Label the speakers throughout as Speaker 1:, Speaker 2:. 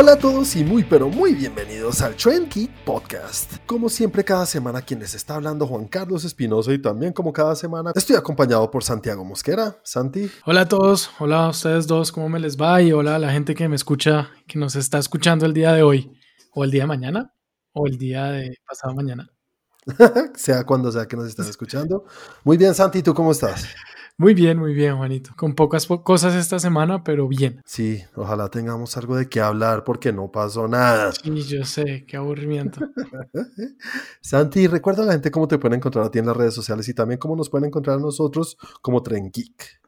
Speaker 1: Hola a todos y muy pero muy bienvenidos al Trend Geek Podcast. Como siempre cada semana quien les está hablando Juan Carlos Espinosa y también como cada semana estoy acompañado por Santiago Mosquera. Santi.
Speaker 2: Hola a todos, hola a ustedes dos, ¿cómo me les va? Y hola a la gente que me escucha, que nos está escuchando el día de hoy o el día de mañana o el día de pasado mañana.
Speaker 1: sea cuando sea que nos estén escuchando. Muy bien, Santi, ¿tú cómo estás?
Speaker 2: Muy bien, muy bien, Juanito. Con pocas cosas esta semana, pero bien.
Speaker 1: Sí, ojalá tengamos algo de qué hablar porque no pasó nada.
Speaker 2: Sí, yo sé, qué aburrimiento.
Speaker 1: Santi, recuerda a la gente cómo te pueden encontrar a ti en las redes sociales y también cómo nos pueden encontrar a nosotros como Tren Geek.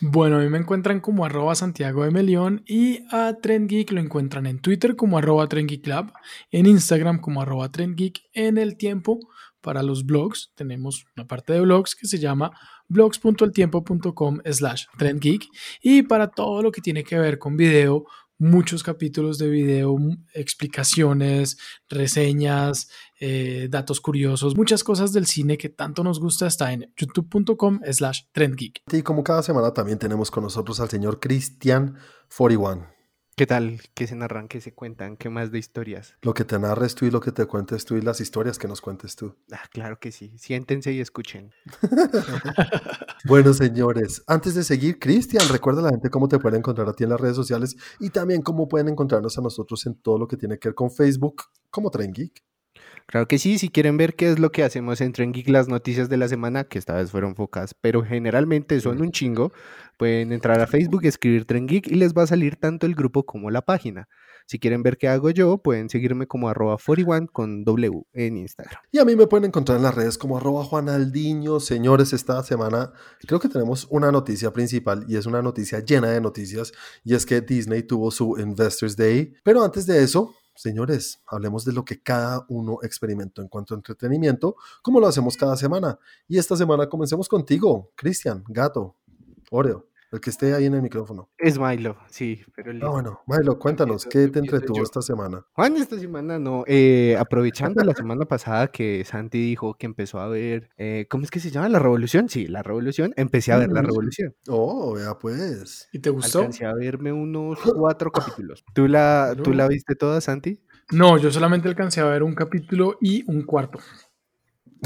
Speaker 2: Bueno, a mí me encuentran como arroba Santiago de Melión y a Trend Geek lo encuentran en Twitter como arroba Trend Geek Lab, en Instagram como arroba Trend Geek, en el tiempo para los blogs tenemos una parte de blogs que se llama blogs.eltiempo.com slash trendgeek y para todo lo que tiene que ver con video, muchos capítulos de video, explicaciones, reseñas, eh, datos curiosos, muchas cosas del cine que tanto nos gusta está en youtube.com slash trendgeek.
Speaker 1: Y como cada semana también tenemos con nosotros al señor Cristian 41.
Speaker 3: ¿Qué tal? ¿Qué se narran? ¿Qué se cuentan? ¿Qué más de historias?
Speaker 1: Lo que te narres tú y lo que te cuentes tú y las historias que nos cuentes tú.
Speaker 3: Ah, claro que sí. Siéntense y escuchen.
Speaker 1: bueno, señores, antes de seguir, Cristian, recuerda a la gente cómo te pueden encontrar a ti en las redes sociales y también cómo pueden encontrarnos a nosotros en todo lo que tiene que ver con Facebook como Tren Geek.
Speaker 3: Claro que sí, si quieren ver qué es lo que hacemos en Tren Geek, las noticias de la semana, que esta vez fueron focas, pero generalmente son un chingo, pueden entrar a Facebook, escribir Tren Geek y les va a salir tanto el grupo como la página. Si quieren ver qué hago yo, pueden seguirme como arroba 41 con W en Instagram.
Speaker 1: Y a mí me pueden encontrar en las redes como arroba Juanaldiño. Señores, esta semana creo que tenemos una noticia principal y es una noticia llena de noticias y es que Disney tuvo su Investors Day. Pero antes de eso, señores, hablemos de lo que cada uno experimentó en cuanto a entretenimiento, como lo hacemos cada semana. Y esta semana comencemos contigo, Cristian, Gato, Oreo. El que esté ahí en el micrófono.
Speaker 3: Es Milo, sí, pero
Speaker 1: Ah, bueno, Milo, cuéntanos, ¿qué te entretuvo esta semana?
Speaker 3: Juan, esta semana no. Eh, aprovechando la semana pasada que Santi dijo que empezó a ver, eh, ¿cómo es que se llama? ¿La Revolución? Sí, La Revolución. Empecé a ver La Revolución.
Speaker 1: Oh, vea pues.
Speaker 2: ¿Y te gustó?
Speaker 3: Alcancé a verme unos cuatro capítulos. ¿Tú la, ¿tú la viste toda, Santi?
Speaker 2: No, yo solamente alcancé a ver un capítulo y un cuarto.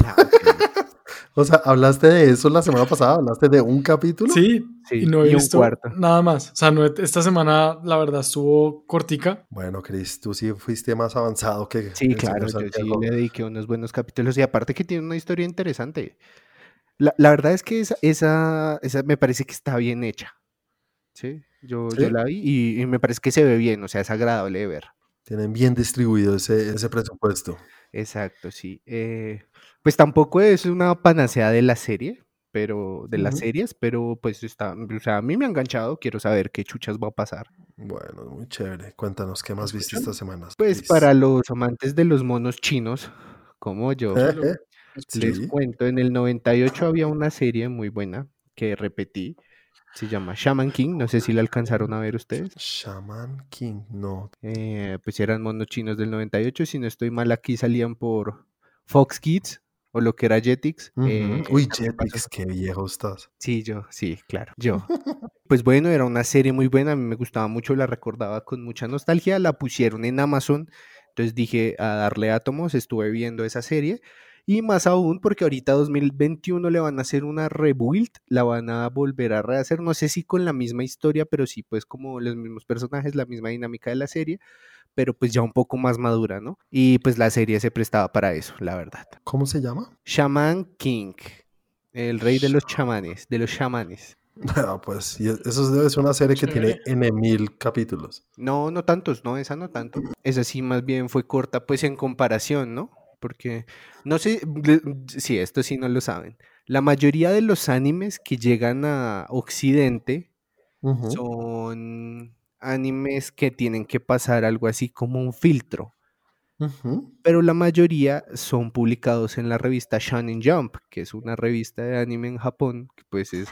Speaker 3: Ah, okay.
Speaker 1: O sea, hablaste de eso la semana pasada, hablaste de un capítulo.
Speaker 2: Sí, sí y no he y visto nada más. O sea, no, esta semana la verdad estuvo cortica.
Speaker 1: Bueno, Cris, tú sí fuiste más avanzado que.
Speaker 3: Sí, claro, yo sí le dediqué unos buenos capítulos y aparte que tiene una historia interesante. La, la verdad es que esa, esa, esa, me parece que está bien hecha. Sí, yo, ¿Sí? yo la vi y, y, me parece que se ve bien, o sea, es agradable de ver.
Speaker 1: Tienen bien distribuido ese, ese presupuesto.
Speaker 3: Exacto, sí. Eh, pues tampoco es una panacea de la serie, pero de uh -huh. las series, pero pues está, o sea, a mí me ha enganchado, quiero saber qué chuchas va a pasar.
Speaker 1: Bueno, muy chévere. Cuéntanos, ¿qué más viste esta semana?
Speaker 3: Pues please? para los amantes de los monos chinos, como yo, ¿Sí? les cuento, en el 98 había una serie muy buena que repetí, se llama Shaman King, no sé si la alcanzaron a ver ustedes.
Speaker 1: Shaman King, no.
Speaker 3: Eh, pues eran monos chinos del 98, si no estoy mal aquí salían por Fox Kids o lo que era Jetix.
Speaker 1: Uh -huh. eh, Uy, Jetix, qué viejo estás.
Speaker 3: Sí, yo, sí, claro, yo. pues bueno, era una serie muy buena, a mí me gustaba mucho, la recordaba con mucha nostalgia, la pusieron en Amazon, entonces dije a darle átomos, estuve viendo esa serie. Y más aún porque ahorita 2021 le van a hacer una rebuild, la van a volver a rehacer, no sé si con la misma historia, pero sí pues como los mismos personajes, la misma dinámica de la serie, pero pues ya un poco más madura, ¿no? Y pues la serie se prestaba para eso, la verdad.
Speaker 1: ¿Cómo se llama?
Speaker 3: Shaman King, el rey de los chamanes, de los chamanes.
Speaker 1: No, pues eso debe ser una serie que tiene N mil capítulos.
Speaker 3: No, no tantos, no, esa no tanto. Esa sí más bien fue corta, pues en comparación, ¿no? Porque no sé si sí, esto sí no lo saben. La mayoría de los animes que llegan a Occidente uh -huh. son animes que tienen que pasar algo así como un filtro. Uh -huh. Pero la mayoría son publicados en la revista Shonen Jump, que es una revista de anime en Japón, que pues es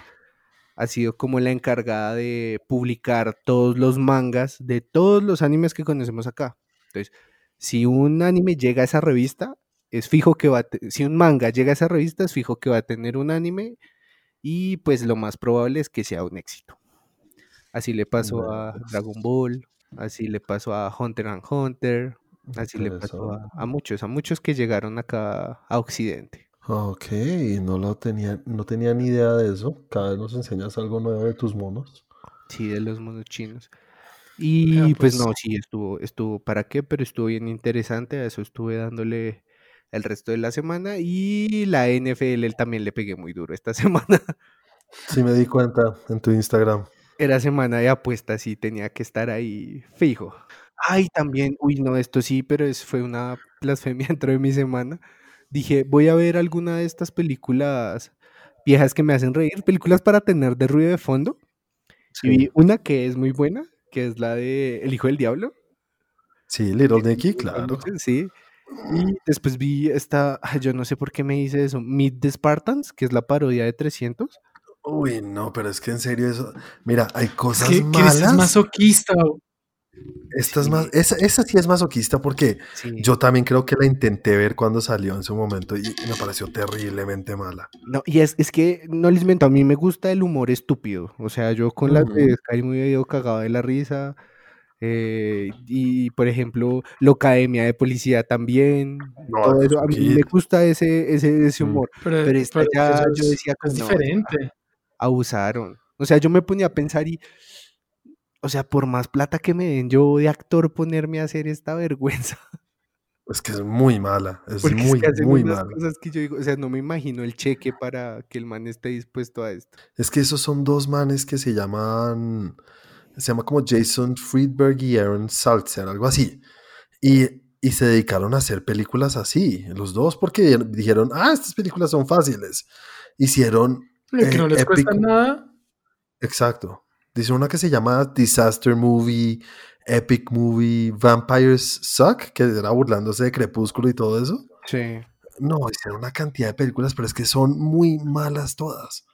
Speaker 3: ha sido como la encargada de publicar todos los mangas de todos los animes que conocemos acá. Entonces, si un anime llega a esa revista, es fijo que va a si un manga llega a esa revista, es fijo que va a tener un anime y pues lo más probable es que sea un éxito. Así le pasó a Dragon Ball, así le pasó a Hunter and Hunter, así le pasó a, a muchos, a muchos que llegaron acá a Occidente.
Speaker 1: Ok, no lo tenía, no tenía ni idea de eso. Cada vez nos enseñas algo nuevo de tus monos.
Speaker 3: Sí, de los monos chinos. Y
Speaker 2: Ah,
Speaker 3: pues
Speaker 2: pues.
Speaker 3: no, sí, estuvo, estuvo, ¿para qué? Pero estuvo bien interesante, a eso estuve dándole el resto de la semana y la NFL también le pegué muy duro esta semana.
Speaker 1: Sí me di cuenta en tu Instagram.
Speaker 3: Era semana de apuestas y tenía que estar ahí fijo. Ay, también, uy, no, esto sí, pero es, fue una blasfemia dentro de mi semana. Dije, voy a ver alguna de estas películas viejas que me hacen reír, películas para tener de ruido de fondo. Y vi una que es muy buena, que es la de El Hijo del Diablo.
Speaker 1: sí Little Nicky, claro.
Speaker 3: Sí. Y después vi esta, yo no sé por qué me hice eso, Meet the Spartans, que es la parodia de 300.
Speaker 1: Uy, no, pero es que en serio eso. Mira, hay
Speaker 2: Es
Speaker 1: cosas
Speaker 2: que Chris es
Speaker 1: malas.
Speaker 2: masoquista.
Speaker 1: Esta es más, esa, esa sí es masoquista porque
Speaker 3: sí.
Speaker 1: yo también creo que la intenté ver cuando salió en su momento y me pareció terriblemente mala.
Speaker 3: No, y es, es que no les miento, a mí me gusta el humor estúpido. O sea, yo con las de. Sky muy medio cagado de la risa. Eh, y por ejemplo, la Academia de Policía también.
Speaker 1: No,
Speaker 3: Todo
Speaker 1: es
Speaker 3: eso, a mí me gusta ese, ese, ese
Speaker 1: Mm.
Speaker 3: humor.
Speaker 2: Pero,
Speaker 3: Pero esta
Speaker 2: pero
Speaker 3: ya yo
Speaker 2: es,
Speaker 3: decía
Speaker 2: es
Speaker 3: no,
Speaker 2: diferente.
Speaker 3: abusaron. O sea, yo me ponía a pensar y, o sea, por más plata que me den yo de actor ponerme a hacer esta vergüenza.
Speaker 1: Es que es muy mala, es
Speaker 3: Porque
Speaker 1: muy,
Speaker 3: es que
Speaker 1: muy mala.
Speaker 3: cosas que yo digo, o sea, no me imagino el cheque para que el man esté dispuesto a esto.
Speaker 1: Es que esos son dos manes que se llaman, se llama como Jason Friedberg y Aaron Saltzer, algo así. Y, y se dedicaron a hacer películas así, los dos, porque dijeron, ah, estas películas son fáciles. Hicieron,
Speaker 2: Que no
Speaker 1: eh,
Speaker 2: les cuesta nada.
Speaker 1: exacto, dice una que se llama Disaster Movie, Epic Movie, Vampires Suck, que era burlándose de Crepúsculo y todo eso.
Speaker 3: Sí.
Speaker 1: No, hicieron una cantidad de películas, pero es que son muy malas todas.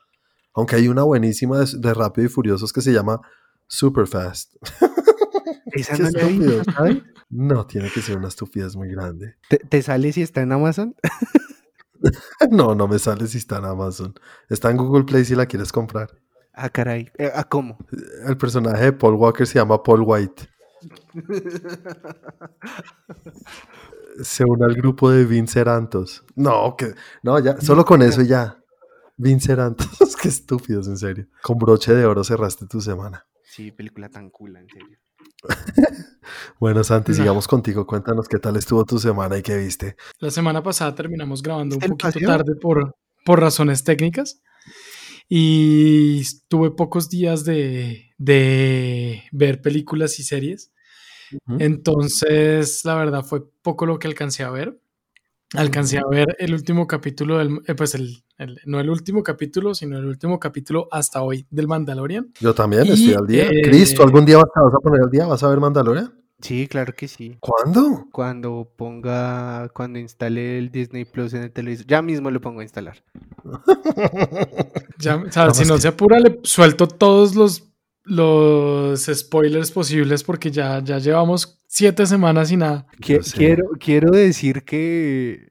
Speaker 1: Aunque hay una buenísima de, de Rápido y Furiosos que se llama Superfast.
Speaker 3: Esa
Speaker 1: Qué
Speaker 3: no
Speaker 1: estúpido.
Speaker 3: ¿sabes?
Speaker 1: No, tiene que ser una estupidez muy grande.
Speaker 3: ¿Te, te sale si está en Amazon?
Speaker 1: No, no me sale si está en Amazon. Está en Google Play si la quieres comprar.
Speaker 3: Ah, caray. Eh, ¿A cómo?
Speaker 1: El personaje de Paul Walker se llama Paul White. Se une al grupo de Vince Antos. No, que no, ya, solo con eso y ya. Vince Antos, qué estúpidos, en serio. Con broche de oro cerraste tu semana.
Speaker 3: Sí, película tan cool, en serio.
Speaker 1: Bueno, Santi,
Speaker 2: No.
Speaker 1: sigamos contigo. Cuéntanos qué tal estuvo tu semana y qué viste.
Speaker 2: La semana pasada terminamos grabando un
Speaker 3: ¿El
Speaker 2: poquito
Speaker 3: paseo?
Speaker 2: tarde por, por razones técnicas. Y tuve pocos días de, de ver películas y series. Entonces, la verdad, fue poco lo que alcancé a ver. Alcancé a ver el último capítulo del, eh, pues el, el- no el último capítulo, sino el último capítulo hasta hoy del Mandalorian.
Speaker 1: Yo también
Speaker 2: Y,
Speaker 1: estoy al día.
Speaker 2: eh,
Speaker 1: Chris, ¿tú algún día vas a, vas a poner al día? ¿Vas a ver Mandalorian?
Speaker 3: Sí, claro que sí.
Speaker 1: ¿Cuándo?
Speaker 3: Cuando ponga, cuando instale el Disney Plus en el televisor, ya mismo lo pongo a instalar.
Speaker 2: Ya, o sea, si no
Speaker 1: que-
Speaker 2: se apura, le suelto todos los, los spoilers posibles porque ya, ya llevamos siete semanas y nada.
Speaker 1: Sé.
Speaker 3: Quiero, quiero decir que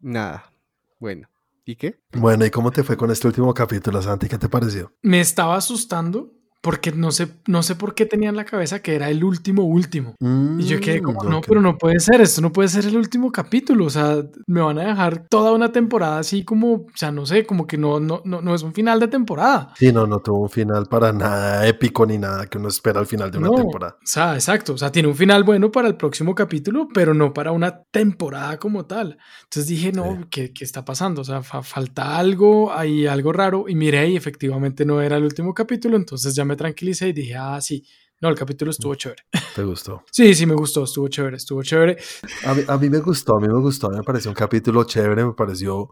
Speaker 3: nada. Bueno, ¿y qué?
Speaker 1: Bueno, ¿y cómo te fue con este último capítulo, Santi? ¿Qué te pareció?
Speaker 2: Me estaba asustando porque no sé, no sé por qué tenía en la cabeza que era el último último. Y yo quedé como,
Speaker 1: Mm,
Speaker 2: no,
Speaker 1: ok.
Speaker 2: pero no puede ser, esto no puede ser el último capítulo, o sea, me van a dejar toda una temporada así como, o sea, no sé, como que no, no, no, no es un final de temporada.
Speaker 1: Sí, no, no tuvo un final para nada épico ni nada que uno espera al final de una
Speaker 2: No,
Speaker 1: temporada.
Speaker 2: O sea, exacto, o sea, tiene un final bueno para el próximo capítulo, pero no para una temporada como tal. Entonces dije, no,
Speaker 1: Sí.
Speaker 2: ¿qué, qué está pasando? O sea, fa- falta algo, hay algo raro, y miré y efectivamente no era el último capítulo, entonces ya me tranquilicé y dije, ah, sí, no, el capítulo estuvo chévere.
Speaker 1: ¿Te gustó?
Speaker 2: Sí, sí, me gustó, estuvo chévere, estuvo chévere.
Speaker 1: A mí, a mí me gustó, a mí me gustó, a mí me pareció un capítulo chévere, me pareció...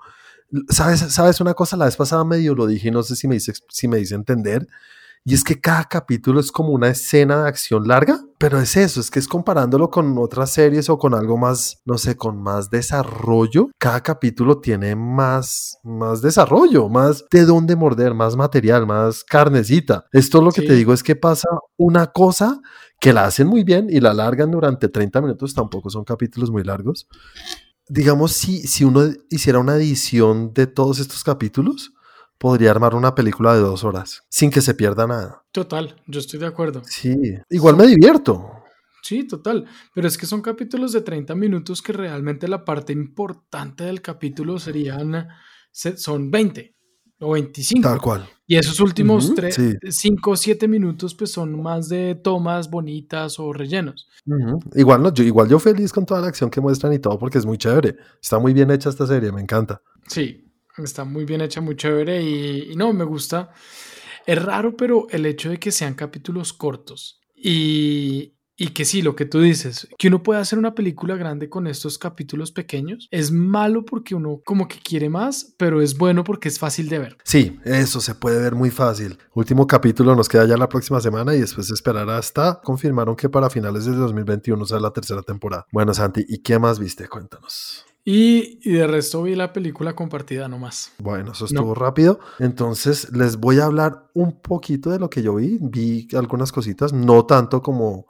Speaker 1: ¿Sabes, ¿Sabes una cosa? La vez pasada medio lo dije y no sé si me dice, si me dice entender. Y es que cada capítulo es como una escena de acción larga, pero es eso, es que es comparándolo con otras series o con algo más, no sé, con más desarrollo. Cada capítulo tiene más, más desarrollo, más de dónde morder, más material, más carnecita. Esto lo que te digo es que pasa una cosa que la hacen muy bien y la alargan durante 30 minutos, tampoco son capítulos muy largos. Digamos, si, si uno hiciera una edición de todos estos capítulos, podría armar una película de dos horas sin que se pierda nada.
Speaker 2: Total, yo estoy de acuerdo.
Speaker 1: Sí, igual me divierto.
Speaker 2: Sí, total. Pero es que son capítulos de 30 minutos que realmente la parte importante del capítulo serían, son 20 o 25.
Speaker 1: Tal cual.
Speaker 2: Y esos últimos 5 o 7 minutos pues son más de tomas bonitas o rellenos.
Speaker 1: Igual, no, yo, igual yo feliz con toda la acción que muestran y todo porque es muy chévere. Está muy bien hecha esta serie, me encanta.
Speaker 2: Sí, está muy bien hecha, muy chévere y no, me gusta. Es raro, pero el hecho de que sean capítulos cortos y, y que sí, lo que tú dices, que uno puede hacer una película grande con estos capítulos pequeños, es malo porque uno como que quiere más, pero es bueno porque es fácil de ver.
Speaker 1: Sí, eso se puede ver muy fácil. Último capítulo nos queda ya la próxima semana y después esperar hasta, confirmaron que para finales de 2021 sea la tercera temporada. Bueno, Santi, ¿y qué más viste? Cuéntanos.
Speaker 2: Y, y, de resto vi la película compartida nomás.
Speaker 1: Bueno, eso estuvo rápido. Entonces les voy a hablar un poquito de lo que yo vi. Vi algunas cositas, no tanto como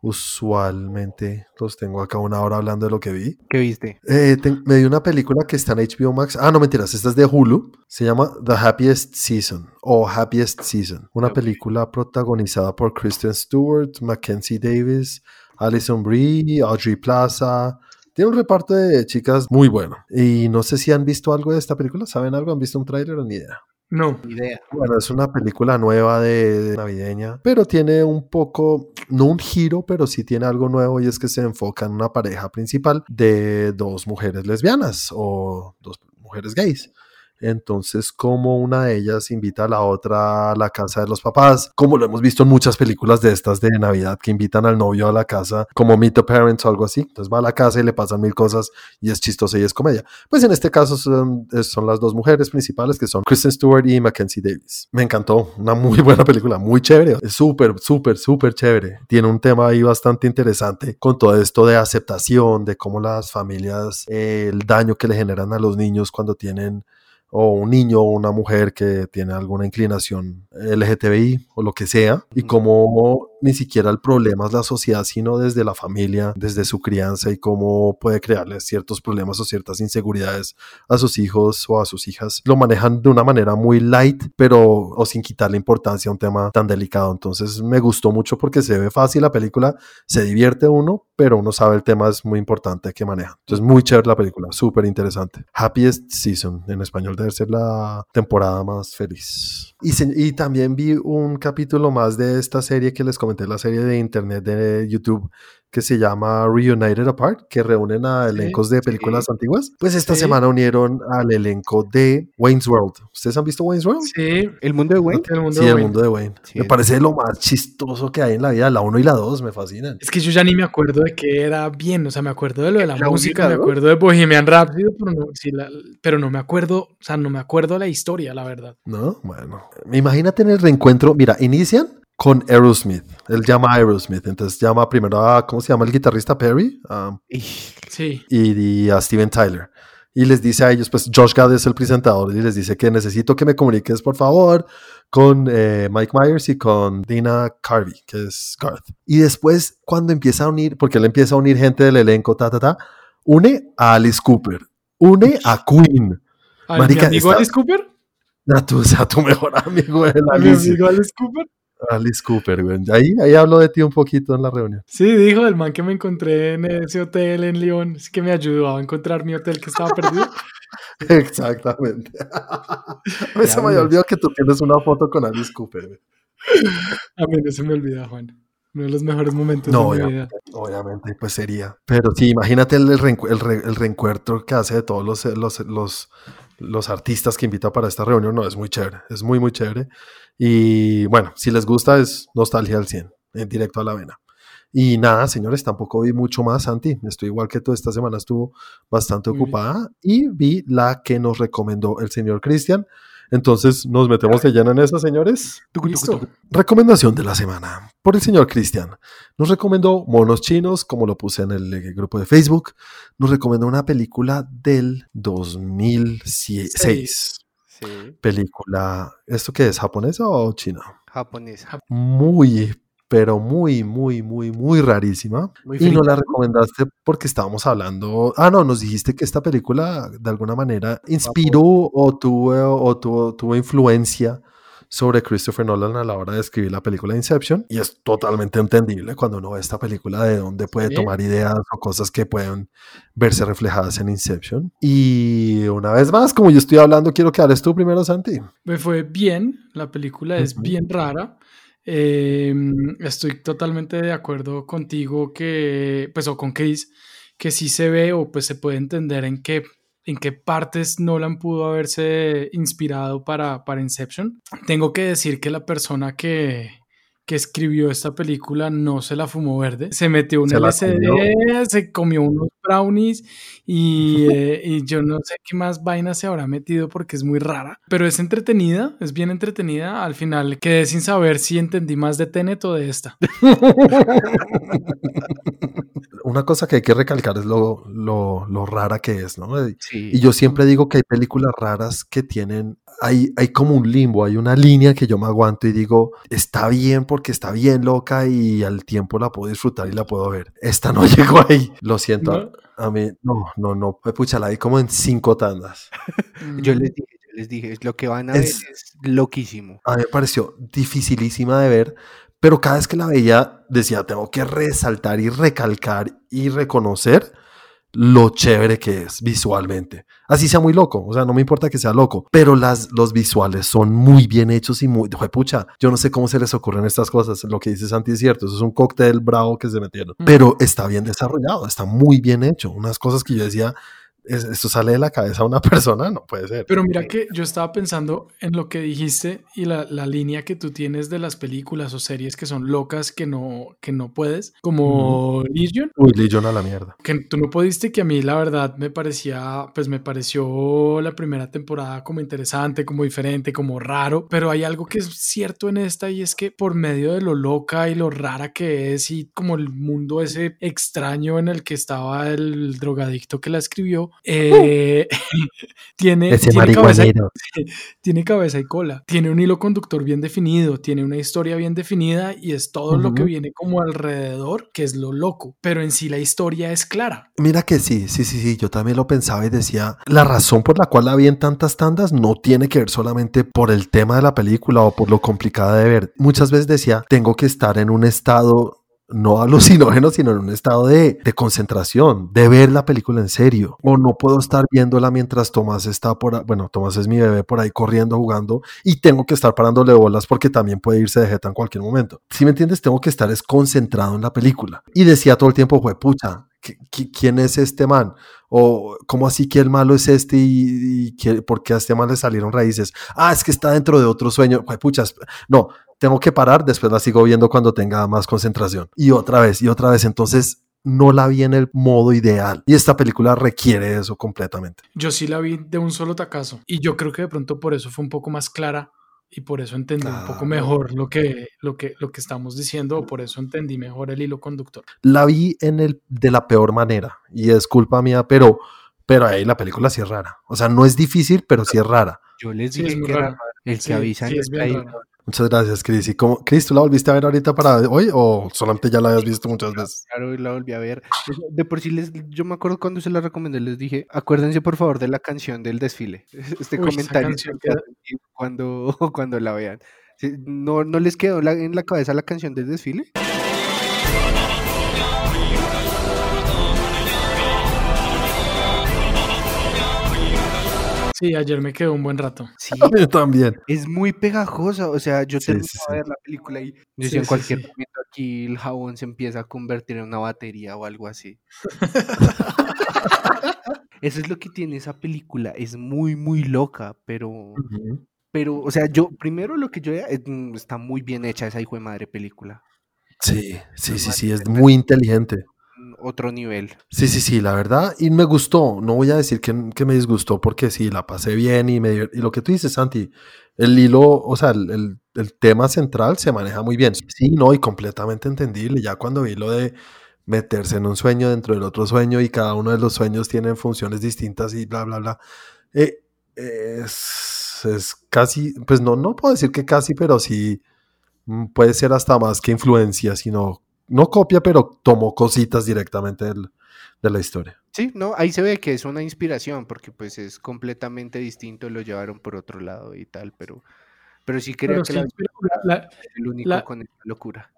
Speaker 1: usualmente los tengo acá una hora hablando de lo que vi.
Speaker 3: ¿Qué viste?
Speaker 1: Eh, me di una película que está en HBO Max. Ah, no mentiras, esta es de Hulu. Se llama The Happiest Season o Happiest Season. Una película protagonizada por Kristen Stewart, Mackenzie Davis, Alison Brie, Audrey Plaza. Tiene un reparto de chicas muy bueno. Y no sé si han visto algo de esta película. ¿Saben algo? ¿Han visto un tráiler o ni idea?
Speaker 2: No.
Speaker 3: idea.
Speaker 1: Bueno, es una película nueva de, navideña, pero tiene un poco, no un giro, pero sí tiene algo nuevo y es que se enfoca en una pareja principal de dos mujeres lesbianas o dos mujeres gays. Entonces, como una de ellas invita a la otra a la casa de los papás, como lo hemos visto en muchas películas de estas de Navidad que invitan al novio a la casa, como Meet the Parents o algo así. Entonces va a la casa y le pasan mil cosas y es chistoso y es comedia. Pues en este caso son, las dos mujeres principales que son Kristen Stewart y Mackenzie Davis. Me encantó, una muy buena película, muy chévere, es súper, súper, súper chévere. Tiene un tema ahí bastante interesante con todo esto de aceptación, de cómo las familias, el daño que le generan a los niños cuando tienen o un niño o una mujer que tiene alguna inclinación LGTBI o lo que sea, y cómo ni siquiera el problema es la sociedad, sino desde la familia, desde su crianza y cómo puede crearle ciertos problemas o ciertas inseguridades a sus hijos o a sus hijas. Lo manejan de una manera muy light, pero o sin quitarle importancia a un tema tan delicado. Entonces me gustó mucho porque se ve fácil la película, se divierte uno, pero uno sabe el tema es muy importante que maneja. Entonces muy chévere la película, súper interesante. Happiest Season en español debe ser la temporada más feliz. Y, y también vi un capítulo más de esta serie que les comenté, la serie de internet de YouTube que se llama Reunited Apart, que reúnen a elencos de películas antiguas. Pues esta semana unieron al elenco de Wayne's World. ¿Ustedes han visto Wayne's World?
Speaker 2: Sí.
Speaker 3: ¿El mundo de Wayne?
Speaker 1: El mundo sí, de el Wayne. mundo de Wayne. Me parece lo más chistoso que hay en la vida. La 1 y la 2 me fascinan.
Speaker 2: Es que yo ya ni me acuerdo de qué era bien. O sea, me acuerdo de lo de la, música, me acuerdo de Bohemian Rhapsody, pero no, pero no me acuerdo, o sea, no me acuerdo la historia, la verdad.
Speaker 1: No, bueno. Imagínate en el reencuentro. Mira, inician con Aerosmith. Él llama a Aerosmith, entonces llama primero a, ¿cómo se llama el guitarrista? Perry.
Speaker 2: sí.
Speaker 1: Y, a Steven Tyler. Y les dice a ellos, pues Josh Gad es el presentador y les dice que necesito que me comuniques, por favor, con eh, Mike Myers y con Dina Carvey, que es Garth. Y después, cuando empieza a unir, porque él empieza a unir gente del elenco, ta, ta, ta, une a Alice Cooper, une a Queen.
Speaker 2: ¿A mi amigo Alice Cooper?
Speaker 1: A tu, a tu mejor amigo,
Speaker 2: el Alice. amigo Alice Cooper?
Speaker 1: Alice Cooper, güey. Ahí, ahí hablo de ti un poquito en la reunión.
Speaker 2: Sí, dijo el man que me encontré en ese hotel en Lyon. Es que me ayudó a encontrar mi hotel que estaba perdido.
Speaker 1: Exactamente. a mí se me olvidado que tú tienes una foto con Alice Cooper. Güey.
Speaker 2: A mí no se me olvida, Juan. Uno de los mejores momentos de mi vida.
Speaker 1: Obviamente, pues sería. Pero sí, imagínate el, el, el, reencuentro que hace de todos los, los, los, los artistas que invita para esta reunión. No, es muy chévere. Es muy, muy chévere. Y bueno, si les gusta es nostalgia al 100, en directo a la vena. Y nada, señores, tampoco vi mucho más, Santi. Estoy igual que tú, esta semana estuvo bastante ocupada y vi la que nos recomendó el señor Cristian. Entonces nos metemos de lleno en esa, señores.
Speaker 2: ¿Listo?
Speaker 1: Recomendación de la semana por el señor Cristian. Nos recomendó Monos Chinos, como lo puse en el eh, grupo de Facebook. Nos recomendó una película del 2006. Película, ¿esto qué es? ¿Japonesa o china?
Speaker 3: Japonesa.
Speaker 1: Muy, pero muy, muy, muy, muy rarísima. y no la recomendaste porque estábamos hablando. Ah, no, nos dijiste que esta película de alguna manera inspiró o tuvo, o tuvo, tuvo influencia sobre Christopher Nolan a la hora de escribir la película Inception y es totalmente entendible cuando uno ve esta película de dónde puede tomar ideas o cosas que pueden verse reflejadas en Inception. Y una vez más, como yo estoy hablando, quiero que hables tú primero, Santi.
Speaker 2: Me fue bien, la película es bien rara. Em, estoy totalmente de acuerdo contigo que, pues, o con Chris, que sí se ve o pues se puede entender en qué en qué partes Nolan pudo haberse inspirado para, para Inception. Tengo que decir que la persona que, que escribió esta película no se la fumó verde. Se metió un LCD, se comió unos brownies y, eh, y, yo no sé qué más vaina se habrá metido porque es muy rara. Pero es entretenida, es bien entretenida. Al final quedé sin saber si entendí más de Tenet o de esta.
Speaker 1: una cosa que hay que recalcar es lo, lo, lo rara que es, ¿no? Y yo siempre digo que hay películas raras que tienen, hay, hay como un limbo, hay una línea que yo me aguanto y digo, está bien porque está bien loca y al tiempo la puedo disfrutar y la puedo ver. Esta no llegó ahí, lo siento. A mí, no, no, no, pucha, la vi como en cinco tandas.
Speaker 3: yo les dije, yo les dije, lo que van a ver es loquísimo.
Speaker 1: A mí me pareció dificilísima de ver, pero cada vez que la veía decía, tengo que resaltar y recalcar y reconocer lo chévere que es visualmente. Así sea muy loco, o sea, no me importa que sea loco, pero las, los visuales son muy bien hechos y muy... pucha, yo no sé cómo se les ocurren estas cosas, lo que dice Santi es cierto, eso es un cóctel bravo que se metieron, pero está bien desarrollado, está muy bien hecho, unas cosas que yo decía, esto sale de la cabeza de una persona, no puede ser.
Speaker 2: Pero mira que yo estaba pensando en lo que dijiste y la, la, línea que tú tienes de las películas o series que son locas que no, que no puedes, como Legion.
Speaker 1: Uy, Legion a la mierda.
Speaker 2: Que tú no pudiste, que a mí la verdad me parecía, pues me pareció la primera temporada como interesante, como diferente, como raro, pero hay algo que es cierto en esta y es que por medio de lo loca y lo rara que es y como el mundo ese extraño en el que estaba el drogadicto que la escribió, eh, tiene, tiene, cabeza, tiene, cabeza, y cola, tiene un hilo conductor bien definido, tiene una historia bien definida y es todo lo que viene como alrededor, que es lo loco, pero en sí la historia es clara.
Speaker 1: Mira que sí, sí, sí, sí, yo también lo pensaba y decía, la razón por la cual la vi en tantas tandas no tiene que ver solamente por el tema de la película o por lo complicada de ver. Muchas veces decía, tengo que estar en un estado no alucinógeno, sino en un estado de, concentración, de ver la película en serio. O no puedo estar viéndola mientras Tomás está por bueno, Tomás es mi bebé por ahí corriendo, jugando, y tengo que estar parándole bolas porque también puede irse de jeta en cualquier momento. Si me entiendes, tengo que estar es concentrado en la película. Y decía todo el tiempo, fue pucha, ¿quién es este man? O cómo así que el malo es este y, por qué a este man le salieron raíces. Ah, es que está dentro de otro sueño. Pues puchas, no, tengo que parar, después la sigo viendo cuando tenga más concentración. Y otra vez, y otra vez. Entonces, no la vi en el modo ideal. Y esta película requiere eso completamente.
Speaker 2: Yo sí la vi de un solo tacazo. Y yo creo que de pronto por eso fue un poco más clara y por eso entendí un poco mejor lo que, lo, que, lo que estamos diciendo, o por eso entendí mejor el hilo conductor.
Speaker 1: La vi en el, de la peor manera y es culpa mía, pero, pero ahí la película sí es rara. O sea, no es difícil, pero sí es rara.
Speaker 3: Yo les dije que era el que avisa
Speaker 2: sí, es
Speaker 1: Muchas gracias, Cris. ¿Y cómo, Cris, tú la volviste a ver ahorita para hoy o solamente ya la habías visto muchas veces?
Speaker 3: Claro, la volví a ver. De por sí, les, yo me acuerdo cuando se la recomendé, les dije, acuérdense por favor de la canción del desfile. Este comentario cuando, cuando la vean. ¿No, ¿No les quedó en la cabeza la canción del desfile?
Speaker 2: Sí, ayer me quedó un buen rato.
Speaker 3: Sí,
Speaker 1: yo también.
Speaker 3: Es muy pegajosa, o sea, yo termino de ver la película y yo en cualquier momento aquí el jabón se empieza a convertir en una batería o algo así. Eso es lo que tiene esa película, es muy, muy loca, pero... Pero, o sea, yo, primero lo que yo... Mm, está muy bien hecha esa hijo de madre película.
Speaker 1: Sí, sí, sí, sí, es muy inteligente
Speaker 3: otro nivel.
Speaker 1: Sí, sí, sí, la verdad. Y me gustó. No voy a decir que, me disgustó porque sí, la pasé bien y, me, y lo que tú dices, Santi, el hilo, o sea, el, tema central se maneja muy bien. Sí, no, y completamente entendible. Ya cuando vi lo de meterse en un sueño dentro del otro sueño y cada uno de los sueños tienen funciones distintas y bla, bla, bla. Eh, es, es casi, pues no, no puedo decir que casi, pero sí mm, puede ser hasta más que influencia, sino no copia, pero tomó cositas directamente de la historia.
Speaker 3: Sí, no, ahí se ve que es una inspiración, porque pues es completamente distinto, lo llevaron por otro lado y tal, pero, Pero sí creo
Speaker 2: Pero
Speaker 3: que
Speaker 2: sí,
Speaker 3: la, es el único
Speaker 2: la-
Speaker 3: con esta locura.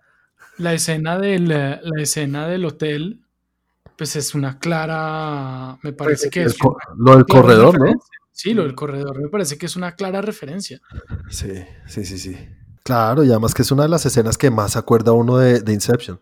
Speaker 2: la escena del, eh, la escena del hotel, pues es una clara, me parece que
Speaker 1: El
Speaker 2: es una
Speaker 1: lo del corredor, ¿no?
Speaker 2: Sí, lo del corredor me parece que es una clara referencia.
Speaker 1: Sí, sí, sí, sí. Claro, y además que es una de las escenas que más acuerda uno de, de Inception.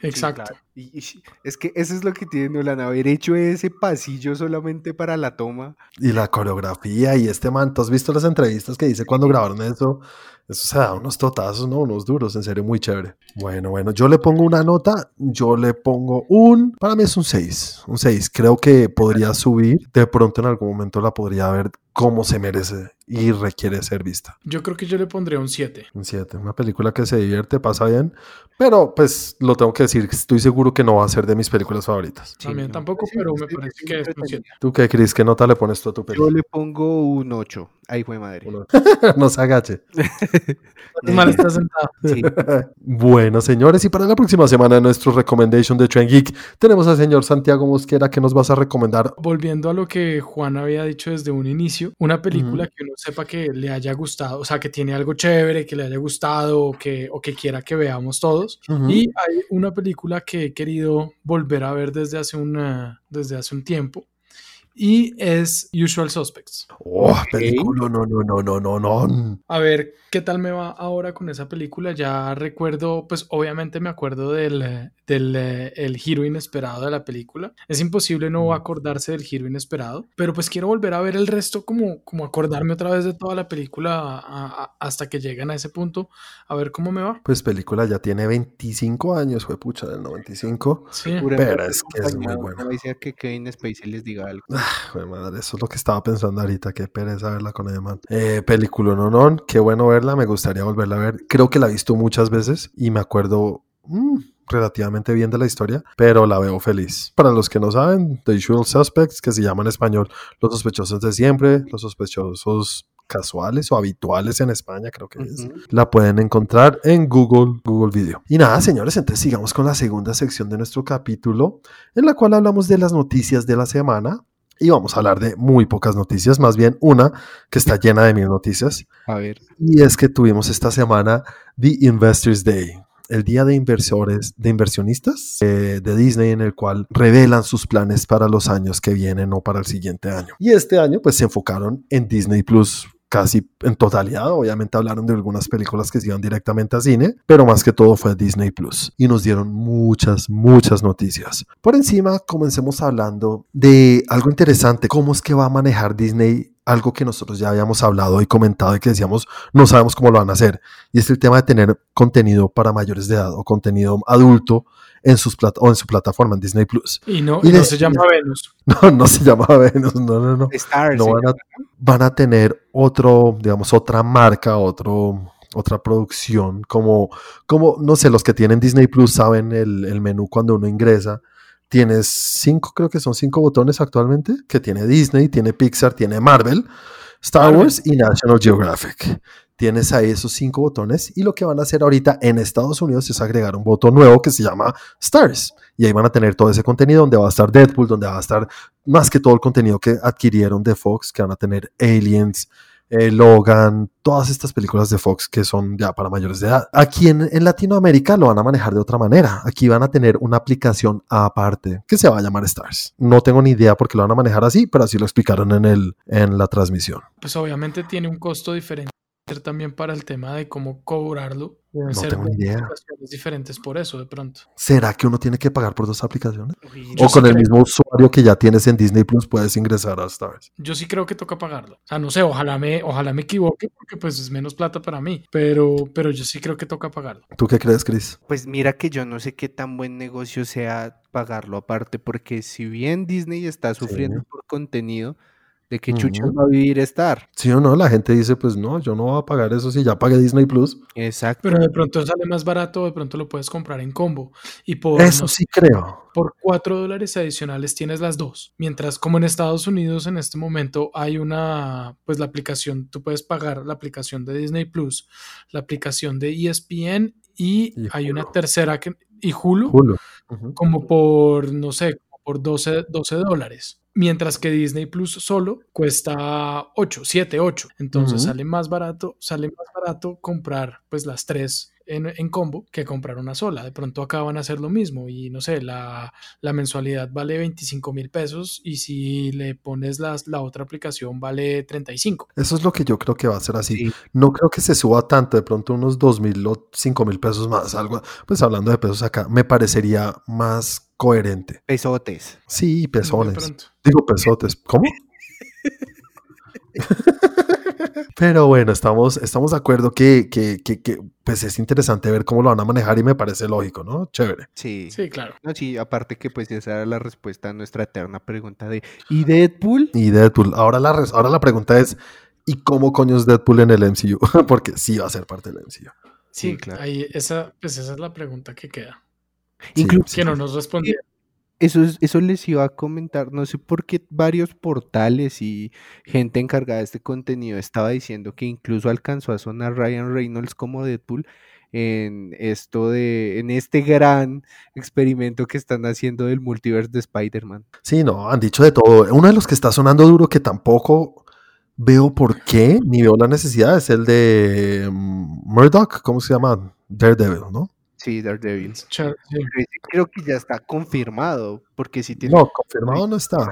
Speaker 3: Sí,
Speaker 2: Exacto.
Speaker 3: claro. Y, y es que eso es lo que tiene Nolan, haber hecho ese pasillo solamente para la toma.
Speaker 1: Y la coreografía y este man, ¿tú has visto las entrevistas que dice cuando grabaron eso? Eso se da unos totazos, ¿no? Unos duros, en serio, muy chévere. Bueno, bueno, yo le pongo una nota, yo le pongo un, para mí es un 6, un 6. Creo que podría subir, de pronto en algún momento la podría ver como se merece y requiere ser vista.
Speaker 2: Yo creo que yo le pondría un 7.
Speaker 1: Un 7, una película que se divierte, pasa bien, pero pues lo tengo que decir, estoy seguro que no va a ser de mis películas favoritas.
Speaker 3: Sí,
Speaker 2: También
Speaker 3: no,
Speaker 2: tampoco, pero me parece que es un
Speaker 3: entretenida.
Speaker 2: 7.
Speaker 1: ¿Tú qué, Cris? ¿Qué nota le pones tú a tu
Speaker 3: Yo
Speaker 1: película?
Speaker 3: le pongo un 8. Ahí fue madre.
Speaker 1: Uno. no se agache.
Speaker 2: Mal está sentado.
Speaker 3: Sí.
Speaker 1: Bueno, señores, y para la próxima semana en nuestro recommendation de Trend Geek tenemos al señor Santiago Mosquera que nos vas a recomendar.
Speaker 2: Volviendo a lo que Juan había dicho desde un inicio, una película que uno sepa que le haya gustado, o sea, que tiene algo chévere, que le haya gustado o que, o que quiera que veamos todos. Y hay una película que he querido volver a ver desde hace, una, desde hace un tiempo y es Usual Suspects.
Speaker 1: Oh, película, no, no, no, no, no, no.
Speaker 2: A ver qué tal me va ahora con esa película. Ya recuerdo, pues obviamente me acuerdo del, del eh, el giro inesperado de la película. Es imposible no
Speaker 1: Mm.
Speaker 2: acordarse del giro inesperado, pero pues quiero volver a ver el resto como, como acordarme otra vez de toda la película a- a- hasta que lleguen a ese punto, a ver cómo me va.
Speaker 1: Pues película ya tiene 25 años, fue pucha del 95.
Speaker 2: Sí.
Speaker 1: Pero es que es muy buena.
Speaker 3: no dice que Kevin Spacey les diga algo.
Speaker 1: Madre, eso es lo que estaba pensando ahorita, qué pereza verla con el man. Eh, película, no, no, qué bueno verla, me gustaría volverla a ver. Creo que la he visto muchas veces y me acuerdo mm, relativamente bien de la historia, pero la veo feliz. Para los que no saben, The Usual Suspects, que se llama en español Los sospechosos de siempre, los sospechosos casuales o habituales en España, creo que es.
Speaker 3: Ujú.
Speaker 1: La pueden encontrar en Google, Google Video. Y nada, señores, entonces sigamos con la segunda sección de nuestro capítulo, en la cual hablamos de las noticias de la semana. Y vamos a hablar de muy pocas noticias, más bien una que está llena de mil noticias.
Speaker 3: A ver.
Speaker 1: Y es que tuvimos esta semana The Investors Day, el día de inversores, de inversionistas eh, de Disney, en el cual revelan sus planes para los años que vienen o para el siguiente año. Y este año, pues se enfocaron en Disney Plus casi en totalidad. Obviamente hablaron de algunas películas que se iban directamente a cine, pero más que todo fue Disney Plus. Y nos dieron muchas, muchas noticias. Por encima, comencemos hablando de algo interesante, cómo es que va a manejar Disney algo que nosotros ya habíamos hablado y comentado y que decíamos no sabemos cómo lo van a hacer. Y es el tema de tener contenido para mayores de edad o contenido adulto en, sus plat o en su plataforma en Disney Plus.
Speaker 2: Y no,
Speaker 1: Y
Speaker 2: no se llama Venus.
Speaker 1: No, no se llama Venus, no, no, no.
Speaker 3: Stars.
Speaker 1: No van a, van a tener otro, digamos, otra marca, otro, otra producción, como, como, no sé, los que tienen Disney Plus saben el, el menú cuando uno ingresa. Tienes cinco, creo que son cinco botones actualmente, que tiene Disney, tiene Pixar, tiene Marvel, Star
Speaker 2: Marvel.
Speaker 1: Wars y National Geographic. Tienes ahí esos cinco botones y lo que van a hacer ahorita en Estados Unidos es agregar un botón nuevo que se llama Stars. Y ahí van a tener todo ese contenido donde va a estar Deadpool, donde va a estar más que todo el contenido que adquirieron de Fox, que van a tener Aliens, eh, Logan, todas estas películas de Fox que son ya para mayores de edad. Aquí en, en Latinoamérica lo van a manejar de otra manera. Aquí van a tener una aplicación aparte que se va a llamar Stars. No tengo ni idea por qué lo van a manejar así, pero así lo explicaron en, el, en la transmisión.
Speaker 2: Pues obviamente tiene un costo diferente también para el tema de cómo cobrarlo. Deben
Speaker 1: No
Speaker 2: ser
Speaker 1: tengo ni idea.
Speaker 2: aplicaciones diferentes por eso, de pronto.
Speaker 1: ¿Será que uno tiene que pagar por dos aplicaciones? O
Speaker 2: sí
Speaker 1: con el
Speaker 2: creo-
Speaker 1: mismo usuario que ya tienes en Disney Plus puedes ingresar a Stars.
Speaker 2: Yo sí creo que toca pagarlo. O sea, no sé, ojalá me, ojalá me equivoque porque pues es menos plata para mí, pero, pero yo sí creo que toca pagarlo.
Speaker 1: ¿Tú qué crees, Chris?
Speaker 3: Pues mira que yo no sé qué tan buen negocio sea pagarlo aparte, porque si bien Disney está sufriendo por contenido, ¿de qué chucha
Speaker 1: Ujú.
Speaker 3: va a vivir estar?
Speaker 1: Sí o no, la gente dice, pues no, yo no voy a pagar eso si ya pagué Disney Plus.
Speaker 3: Exacto.
Speaker 2: Pero de pronto sale más barato, de pronto lo puedes comprar en combo. Y por,
Speaker 1: Eso
Speaker 2: no
Speaker 1: sí creo.
Speaker 2: por 4 dólares adicionales tienes las dos. Mientras como en Estados Unidos en este momento hay una, pues la aplicación, tú puedes pagar la aplicación de Disney Plus, la aplicación de ESPN y,
Speaker 1: Y
Speaker 2: hay una tercera que, y Hulu, como por, no sé, como por 12, 12 dólares. Mientras que Disney Plus solo cuesta 8, 7, 8. Entonces
Speaker 1: Ujú.
Speaker 2: sale más barato, sale más barato comprar pues las tres en, en combo que comprar una sola. De pronto acá van a hacer lo mismo y no sé, la, la mensualidad vale 25 mil pesos y si le pones las, la otra aplicación vale 35.
Speaker 1: Eso es lo que yo creo que va a ser así.
Speaker 3: Sí.
Speaker 1: No creo que se suba tanto, de pronto unos dos mil o cinco mil pesos más, algo. Pues hablando de pesos acá, me parecería más coherente.
Speaker 3: Pesotes.
Speaker 1: Sí, pezones. Digo pesotes. ¿Cómo? Pero bueno, estamos, estamos de acuerdo que, que, que, que, pues es interesante ver cómo lo van a manejar y me parece lógico, ¿no? Chévere.
Speaker 3: Sí.
Speaker 2: Sí, claro.
Speaker 3: No, sí, aparte que pues esa era la respuesta a nuestra eterna pregunta de ¿y Deadpool?
Speaker 1: Y Deadpool. Ahora la, res- ahora la pregunta es, ¿y cómo coño es Deadpool en el MCU? Porque sí va a ser parte del MCU.
Speaker 2: Sí,
Speaker 3: Sí, claro.
Speaker 2: ahí esa, pues esa es la pregunta que queda.
Speaker 1: Sí,
Speaker 3: Incluso
Speaker 1: sí.
Speaker 2: Que no nos respondieron.
Speaker 3: Eso, es- eso les iba a comentar, no sé por qué varios portales y gente encargada de este contenido estaba diciendo que incluso alcanzó a sonar Ryan Reynolds como Deadpool en esto de, en este gran experimento que están haciendo del multiverse de Spider-Man.
Speaker 1: Sí, no, han dicho de todo. Uno de los que está sonando duro que tampoco veo por qué ni veo la necesidad es el de mm, Murdoch, ¿cómo se llama? Daredevil, ¿no?
Speaker 3: Sí, Daredevil.
Speaker 2: Char- sí.
Speaker 3: Creo que ya está confirmado, porque si tiene...
Speaker 1: No, confirmado no está.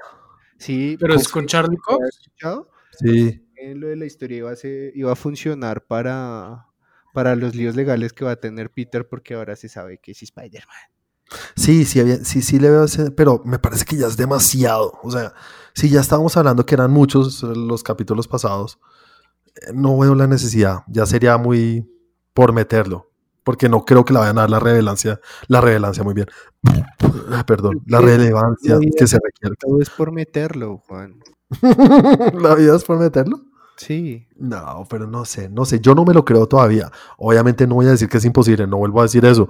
Speaker 3: Sí,
Speaker 2: Pero es con Charlie
Speaker 3: ¿Lo
Speaker 2: Cox.
Speaker 1: Sí,
Speaker 3: En lo de la historia iba a, ser- iba a funcionar para, para los líos legales que va a tener Peter, porque ahora se sabe que es Spider-Man.
Speaker 1: sí, sí, había- sí, sí le veo ese, pero me parece que ya es demasiado. O sea, si ya estábamos hablando que eran muchos eh, los capítulos pasados, eh, no veo la necesidad. Ya sería muy por meterlo. Porque no creo que la vayan a dar la relevancia, la relevancia muy bien. Perdón, la relevancia
Speaker 3: la
Speaker 1: que se requiere.
Speaker 3: Todo es por meterlo, Juan.
Speaker 1: ¿La vida es por meterlo?
Speaker 3: Sí.
Speaker 1: No, pero no sé, no sé, yo no me lo creo todavía. Obviamente no voy a decir que es imposible, no vuelvo a decir eso.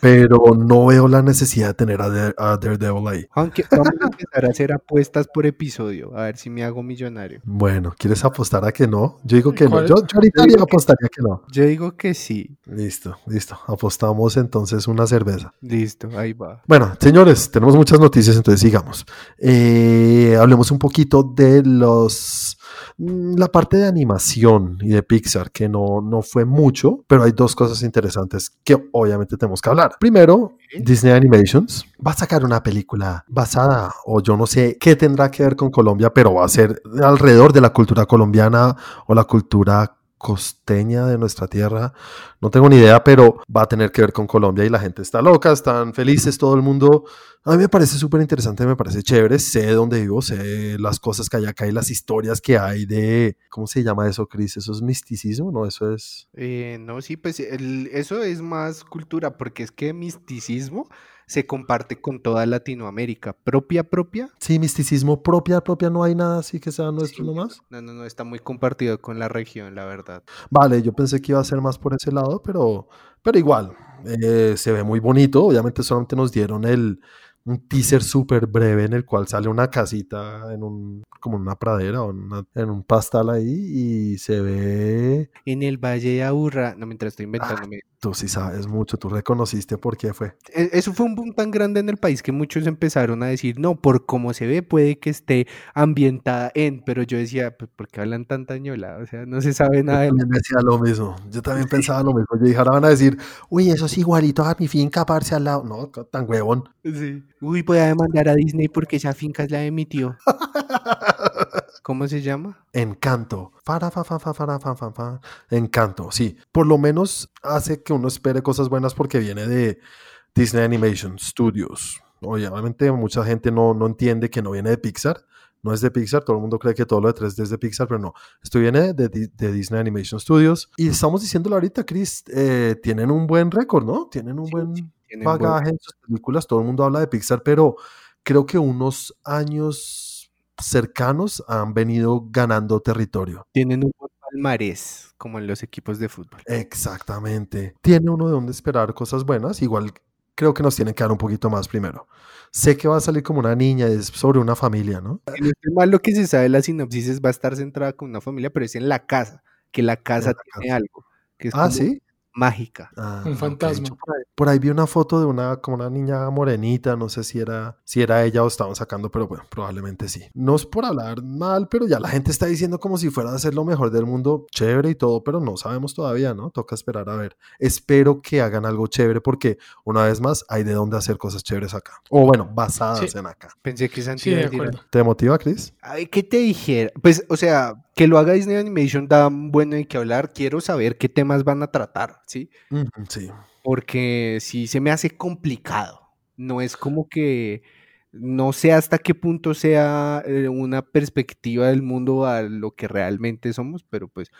Speaker 1: Pero no veo la necesidad de tener a, Dare- a Daredevil ahí.
Speaker 3: Aunque vamos a empezar a hacer apuestas por episodio, a ver si me hago millonario.
Speaker 1: Bueno, ¿quieres apostar a que no? Yo digo que no. Yo, yo ahorita
Speaker 3: Yo
Speaker 1: apostaría que no.
Speaker 3: Yo digo que sí.
Speaker 1: Listo, listo. Apostamos entonces una cerveza.
Speaker 3: Listo, ahí va.
Speaker 1: Bueno, señores, tenemos muchas noticias, entonces sigamos. Eh, hablemos un poquito de los la parte de animación y de Pixar, que no, no fue mucho, pero hay dos cosas interesantes que obviamente tenemos que hablar. Primero, Disney Animations va a sacar una película basada, o yo no sé qué tendrá que ver con Colombia, pero va a ser alrededor de la cultura colombiana o la cultura costeña de nuestra tierra. No tengo ni idea, pero va a tener que ver con Colombia y la gente está loca, están felices, todo el mundo. A mí me parece súper interesante, me parece chévere, sé de dónde vivo, sé las cosas que hay acá y las historias que hay de, ¿cómo se llama eso, Cris? ¿Eso es misticismo? No, eso es...
Speaker 3: Eh, no, sí, pues eso es más cultura, porque es que misticismo se comparte con toda Latinoamérica. Propia, propia.
Speaker 1: Sí, misticismo propia, propia, no hay nada así que sea nuestro
Speaker 3: Sí.
Speaker 1: nomás.
Speaker 3: No, no, no, está muy compartido con la región, la verdad.
Speaker 1: Vale, yo pensé que iba a ser más por ese lado, pero, pero igual, eh, se ve muy bonito. Obviamente solamente nos dieron el, un teaser súper breve en el cual sale una casita en un, como en una pradera o en, una- en un pastal ahí y se ve,
Speaker 3: En el Valle de Aburrá, no, mientras estoy inventándome.
Speaker 1: tú sí sabes mucho, tú reconociste por qué fue.
Speaker 3: E- Eso fue un boom tan grande en el país que muchos empezaron a decir, no, por cómo se ve puede que esté ambientada en, pero yo decía, pues, ¿por qué hablan tanta ñola? O sea, no se sabe nada
Speaker 1: Yo también decía lo mismo, yo también pensaba lo mismo. Yo dije, ahora van a decir, uy, eso es igualito a mi finca, parce al lado. No, tan huevón.
Speaker 3: Sí. Uy, voy a demandar a Disney porque esa finca es la de mi tío. ¿Cómo se llama?
Speaker 1: Encanto. Encanto, sí. Por lo menos hace que uno espere cosas buenas porque viene de Disney Animation Studios. Obviamente mucha gente no, no entiende que no viene de Pixar. No es de Pixar, todo el mundo cree que todo lo de 3D es de Pixar, pero no. Esto viene de, de Disney Animation Studios. Y estamos diciéndolo ahorita, Chris, eh, tienen un buen récord, ¿no? Tienen un
Speaker 3: Sí,
Speaker 1: buen
Speaker 3: tienen buen-
Speaker 1: bagaje en sus películas. Todo el mundo habla de Pixar, pero creo que unos años cercanos han venido ganando territorio.
Speaker 3: Tienen un buen palmarés, como en los equipos de fútbol.
Speaker 1: Exactamente. Tiene uno de dónde esperar cosas buenas. Igual creo que nos tienen que dar un poquito más primero. Sé que va a salir como una niña, es sobre una familia, ¿no?
Speaker 3: Mal, lo que se sabe la sinopsis es va a estar centrada con una familia, pero es en la casa, que la casa
Speaker 1: la
Speaker 3: tiene algo. Que es
Speaker 1: Ah, sí.
Speaker 3: Mágica.
Speaker 1: Ah,
Speaker 2: Un fantasma.
Speaker 1: Por ahí, por ahí vi una foto de una, como una niña morenita, no sé si era, si era ella o estaban sacando, pero bueno, probablemente sí. No es por hablar mal, pero ya la gente está diciendo como si fuera a ser lo mejor del mundo, chévere y todo, pero no sabemos todavía, ¿no? Toca esperar a ver. Espero que hagan algo chévere porque, una vez más, hay de dónde hacer cosas chéveres acá. O bueno, basadas
Speaker 2: Sí.
Speaker 1: en acá.
Speaker 3: Pensé que Santi
Speaker 2: Sí.
Speaker 1: ¿Te motiva, Chris?
Speaker 3: Ay, ¿qué te dijera? Pues, o sea, que lo haga Disney Animation da bueno de qué hablar. Quiero saber qué temas van a tratar, ¿sí?
Speaker 1: Sí.
Speaker 3: Porque sí se me hace complicado. No es como que no sé hasta qué punto sea eh, una perspectiva del mundo a lo que realmente somos, pero pues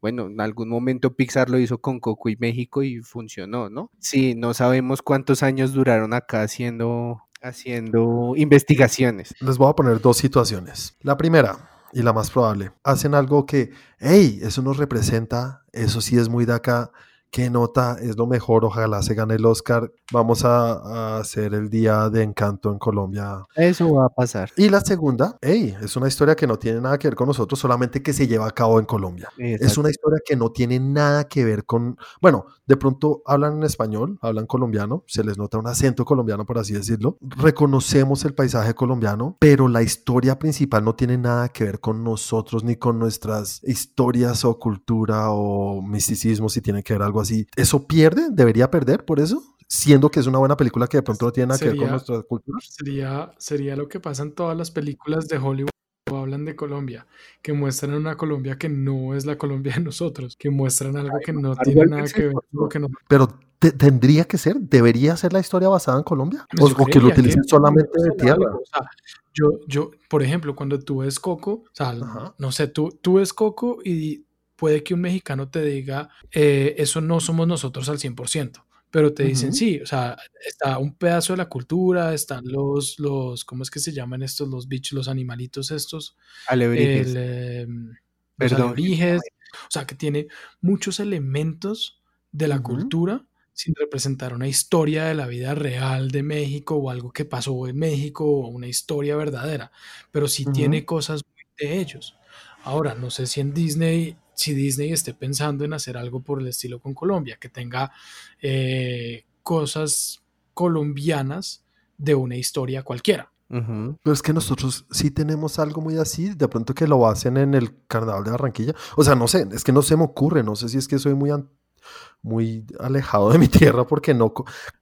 Speaker 3: bueno, en algún momento Pixar lo hizo con Coco y México y funcionó, ¿no? Sí, no sabemos cuántos años duraron acá haciendo, haciendo investigaciones.
Speaker 1: Les voy a poner dos situaciones. La primera, y la más probable, hacen algo que, hey, eso nos representa, eso sí es muy de acá, qué nota, es lo mejor, ojalá se gane el Oscar, vamos a, a hacer el Día de Encanto en Colombia.
Speaker 3: Eso va a pasar.
Speaker 1: Y la segunda, hey, es una historia que no tiene nada que ver con nosotros, solamente que se lleva a cabo en Colombia. Es
Speaker 3: Exacto.
Speaker 1: una historia que no tiene nada que ver con, bueno, de pronto hablan en español, hablan colombiano, se les nota un acento colombiano, por así decirlo. Reconocemos el paisaje colombiano, pero la historia principal no tiene nada que ver con nosotros ni con nuestras historias o cultura o misticismo, si tiene que ver algo así. ¿Eso pierde? ¿Debería perder por eso? Siendo que es una buena película que de pronto no tiene nada que ver con
Speaker 2: Sería-
Speaker 1: nuestra cultura.
Speaker 2: Sería, sería lo que pasa en todas las películas de Hollywood hablan de Colombia, que muestran una Colombia que no es la Colombia de nosotros, que muestran algo que no
Speaker 3: algo
Speaker 2: tiene nada
Speaker 3: que
Speaker 2: que ver con lo que nosotros.
Speaker 1: Pero te- tendría que ser, debería ser la historia basada en Colombia. O, o que lo utilicen solamente de tierra.
Speaker 2: algo, o sea, yo, yo, por ejemplo, cuando tú ves Coco, o sea,
Speaker 1: Ajá.
Speaker 2: no sé, tú, tú ves Coco y puede que un mexicano te diga, eh, eso no somos nosotros al 100%. Pero te dicen, sí, o sea, está un pedazo de la cultura, están los, los, ¿cómo es que se llaman estos? Los bichos, los animalitos estos,
Speaker 3: Alebrijes.
Speaker 2: el, los alebrijes, o sea, que tiene muchos elementos de la
Speaker 1: Ujú.
Speaker 2: cultura sin representar una historia de la vida real de México o algo que pasó en México o una historia verdadera, pero sí
Speaker 1: Ujú.
Speaker 2: tiene cosas de ellos. Ahora, no sé si en Disney, si Disney esté pensando en hacer algo por el estilo con Colombia, que tenga eh, cosas colombianas de una historia cualquiera.
Speaker 1: Pero es que nosotros sí tenemos algo muy así, de pronto que lo hacen en el Carnaval de Barranquilla. O sea, no sé, es que no se me ocurre, no sé si es que soy muy, muy alejado de mi tierra porque no,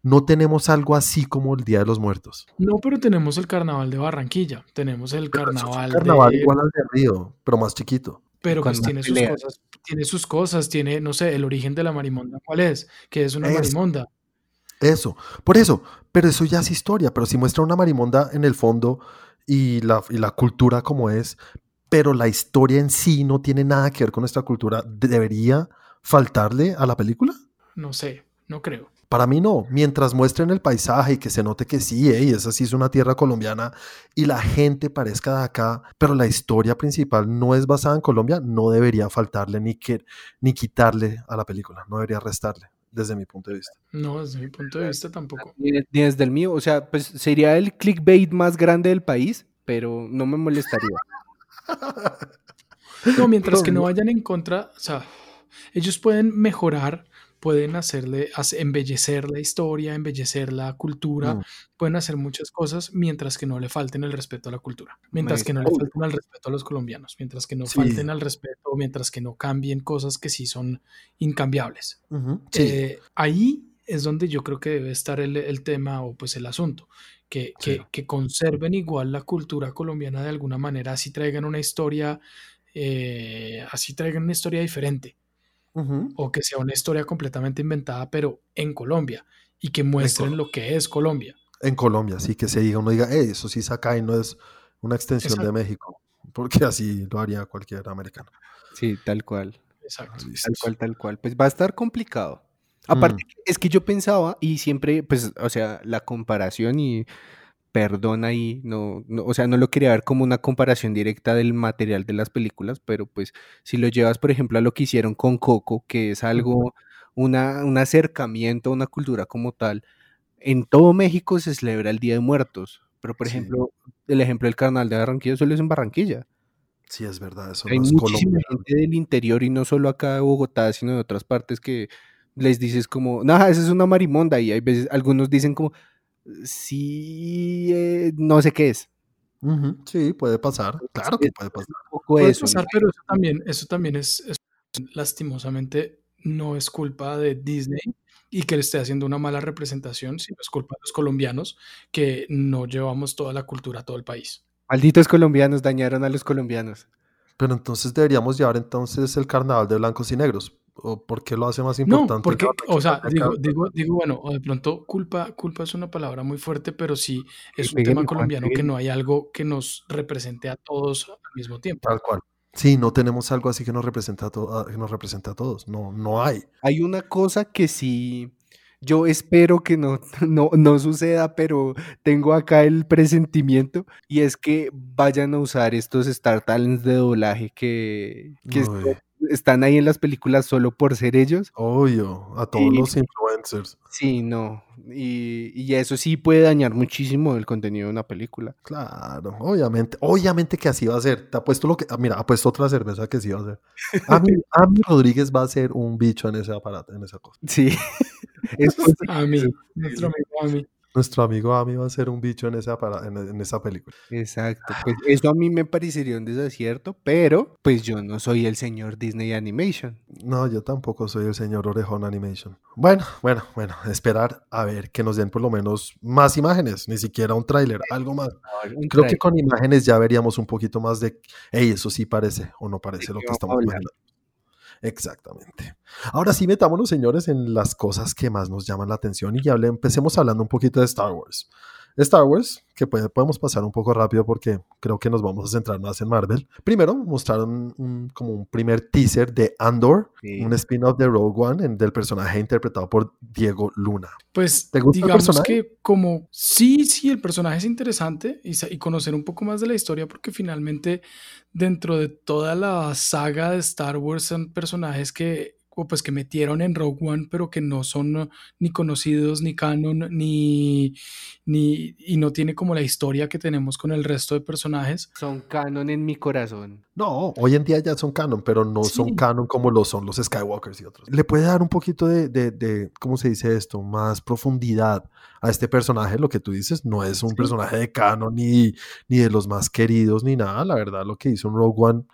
Speaker 1: no tenemos algo así como el Día de los Muertos.
Speaker 2: No, pero tenemos el carnaval de Barranquilla, tenemos el
Speaker 1: Pero eso es un
Speaker 2: carnaval,
Speaker 1: carnaval
Speaker 2: de,
Speaker 1: igual al de Río, pero más chiquito.
Speaker 2: Pero pues tiene sus cosas, tiene sus cosas, tiene, no sé, el origen de la marimonda, ¿cuál es? Que es una
Speaker 1: Eso.
Speaker 2: marimonda.
Speaker 1: Eso, por eso, pero eso ya es historia, pero si muestra una marimonda en el fondo y la, y la cultura como es, pero la historia en sí no tiene nada que ver con nuestra cultura, ¿debería faltarle a la película?
Speaker 2: No sé, no creo.
Speaker 1: Para mí no, mientras muestren el paisaje y que se note que sí, ey, esa sí es una tierra colombiana y la gente parezca de acá, pero la historia principal no es basada en Colombia, no debería faltarle ni, que, ni quitarle a la película, no debería restarle, desde mi punto de vista.
Speaker 2: No, desde mi punto de vista tampoco.
Speaker 3: Ni desde el mío, o sea, pues sería el clickbait más grande del país, pero no me molestaría.
Speaker 2: No, mientras que no vayan en contra, o sea, ellos pueden mejorar, pueden hacerle, hace- embellecer la historia, embellecer la cultura,
Speaker 1: Mm.
Speaker 2: pueden hacer muchas cosas mientras que no le falten el respeto a la cultura, mientras que no le falten al respeto a los colombianos, mientras que no
Speaker 1: Sí.
Speaker 2: falten al respeto, mientras que no cambien cosas que sí son incambiables.
Speaker 1: Sí,
Speaker 2: Eh, ahí es donde yo creo que debe estar el, el tema o pues el asunto, que, que conserven igual la cultura colombiana de alguna manera, así traigan una historia, eh, así traigan una historia diferente, o que sea una historia completamente inventada, pero en Colombia, y que muestren lo que es Colombia.
Speaker 1: en Colombia, sí, que se diga, uno diga, "Ey, eso sí es acá y no es una extensión
Speaker 2: Exacto.
Speaker 1: de México, porque así lo haría cualquier americano.
Speaker 3: Sí, tal cual.
Speaker 2: Exacto.
Speaker 3: Tal cual, tal cual. Pues va a estar complicado. Aparte,
Speaker 1: Mm.
Speaker 3: es que yo pensaba y siempre, pues, o sea, la comparación y perdón ahí, no, no, o sea, no lo quería ver como una comparación directa del material de las películas, pero pues si lo llevas, por ejemplo, a lo que hicieron con Coco, que es algo, una, un acercamiento a una cultura como tal, en todo México se celebra el Día de Muertos, pero por
Speaker 1: Sí.
Speaker 3: ejemplo, el ejemplo del Carnaval de Barranquilla solo es en Barranquilla.
Speaker 1: Sí, es verdad, eso
Speaker 3: Hay
Speaker 1: no es
Speaker 3: muchísima gente del interior y no solo acá de Bogotá, sino de otras partes que les dices como, nada, esa es una marimonda y hay veces algunos dicen como, sí, eh, no sé qué es.
Speaker 1: Sí, puede pasar. Claro que puede pasar.
Speaker 2: Puede
Speaker 3: eso,
Speaker 2: pasar,
Speaker 3: ¿no?
Speaker 2: pero eso también, eso también es, es- lastimosamente no es culpa de Disney y que le esté haciendo una mala representación, sino es culpa de los colombianos que no llevamos toda la cultura a todo el país.
Speaker 3: Malditos colombianos dañaron a los colombianos.
Speaker 1: Pero entonces deberíamos llevar entonces el carnaval de blancos y negros. ¿O por qué lo hace más
Speaker 2: No,
Speaker 1: importante?
Speaker 2: porque,
Speaker 1: Barranquilla
Speaker 2: o sea, digo, digo, digo, bueno, o de pronto culpa, culpa es una palabra muy fuerte, pero sí es un tema colombiano que no hay algo que nos represente a todos al mismo tiempo.
Speaker 1: Tal cual. Sí, no tenemos algo así que nos representa a, to- que nos representa a todos. No, no hay.
Speaker 3: Hay una cosa que sí, yo espero que no, no, no suceda, pero tengo acá el presentimiento y es que vayan a usar estos Star Talents de doblaje que, que están ahí en las películas solo por ser ellos.
Speaker 1: obvio, a todos
Speaker 3: Y-
Speaker 1: los influencers.
Speaker 3: Sí, no. Y, y eso sí puede dañar muchísimo el contenido de una película.
Speaker 1: Claro, obviamente, obviamente que así va a ser. Te apuesto lo que, ah, mira, apuesto otra cerveza que sí va a ser. Ami, Ami Rodríguez va a ser un bicho en ese aparato, en esa cosa.
Speaker 3: Sí. Es cosa-
Speaker 2: A mí, nuestro amigo a mí.
Speaker 1: Nuestro amigo Ami va a ser un bicho en esa, en, en esa película.
Speaker 3: Exacto. Pues eso a mí me parecería un desacierto, pero pues yo no soy el señor Disney Animation.
Speaker 1: No, yo tampoco soy el señor Orejón Animation. Bueno, bueno, bueno, esperar a ver que nos den por lo menos más imágenes, ni siquiera un tráiler, algo más.
Speaker 3: Un
Speaker 1: Creo que con imágenes ya veríamos un poquito más de, hey, eso sí parece o no parece
Speaker 3: ¿De
Speaker 1: lo que estamos
Speaker 3: hablar?
Speaker 1: Exactamente. Ahora sí, metámonos, señores, en las cosas que más nos llaman la atención y hable- empecemos hablando un poquito de Star Wars. Star Wars, que puede- podemos pasar un poco rápido porque creo que nos vamos a centrar más en Marvel. Primero, mostraron un- como un primer teaser de Andor,
Speaker 3: Sí.
Speaker 1: un spin-off de Rogue One en- del personaje interpretado por Diego Luna.
Speaker 2: Pues
Speaker 1: ¿Te gusta el
Speaker 2: digamos
Speaker 1: personaje?
Speaker 2: que como sí, sí, el personaje es interesante y, y conocer un poco más de la historia porque finalmente dentro de toda la saga de Star Wars son personajes que o pues que metieron en Rogue One pero que no son uh, ni conocidos ni canon ni, ni y no tiene como la historia que tenemos con el resto de personajes.
Speaker 3: Son canon en mi corazón.
Speaker 1: No, hoy en día ya son canon, pero no son canon como lo son los Skywalkers y otros. Le puede dar un poquito de, de, de, ¿cómo se dice esto? Más profundidad a este personaje. Lo que tú dices no es un
Speaker 2: Sí.
Speaker 1: personaje de canon ni, ni de los más queridos ni nada. La verdad, lo que hizo en Rogue One,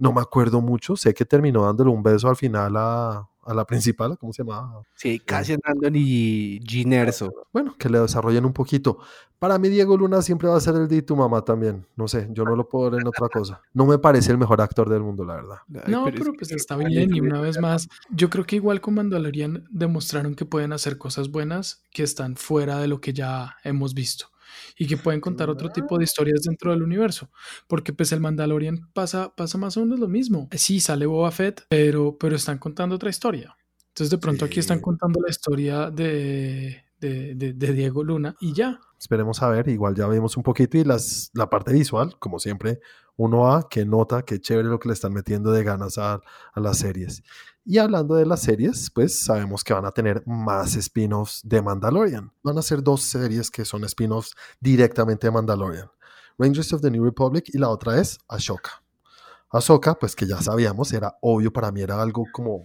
Speaker 1: no me acuerdo mucho. Sé que terminó dándole un beso al final a, a la principal, ¿cómo se llamaba?
Speaker 3: Sí, Cassian Andor y Gin Erso.
Speaker 1: Bueno, que le desarrollen un poquito. Para mí, Diego Luna siempre va a ser el de tu mamá también. No sé, yo no lo puedo ver en otra cosa. No me parece el mejor actor del mundo, la verdad.
Speaker 3: Ay,
Speaker 2: No,
Speaker 3: es
Speaker 2: pero
Speaker 3: que
Speaker 2: pues está bien y una vez más, yo creo que igual con Mandalorian demostraron que pueden hacer cosas buenas que están fuera de lo que ya hemos visto y que pueden contar otro tipo de historias dentro del universo, porque pues el Mandalorian pasa, pasa más o menos lo mismo. Sí, sale Boba Fett, pero, pero están contando otra historia. Entonces de pronto aquí están
Speaker 1: Sí.
Speaker 2: contando la historia de, de, de- de Diego Luna y ya.
Speaker 1: Esperemos a ver, igual ya vimos un poquito y las, la parte visual, como siempre, uno a que nota que chévere lo que le están metiendo de ganas a, a las series. Y hablando de las series, pues sabemos que van a tener más spin-offs de Mandalorian. Van a ser dos series que son spin-offs directamente de Mandalorian. Rangers of the New Republic y la otra es Ashoka. Ahsoka, pues que ya sabíamos, era obvio para mí, era algo como,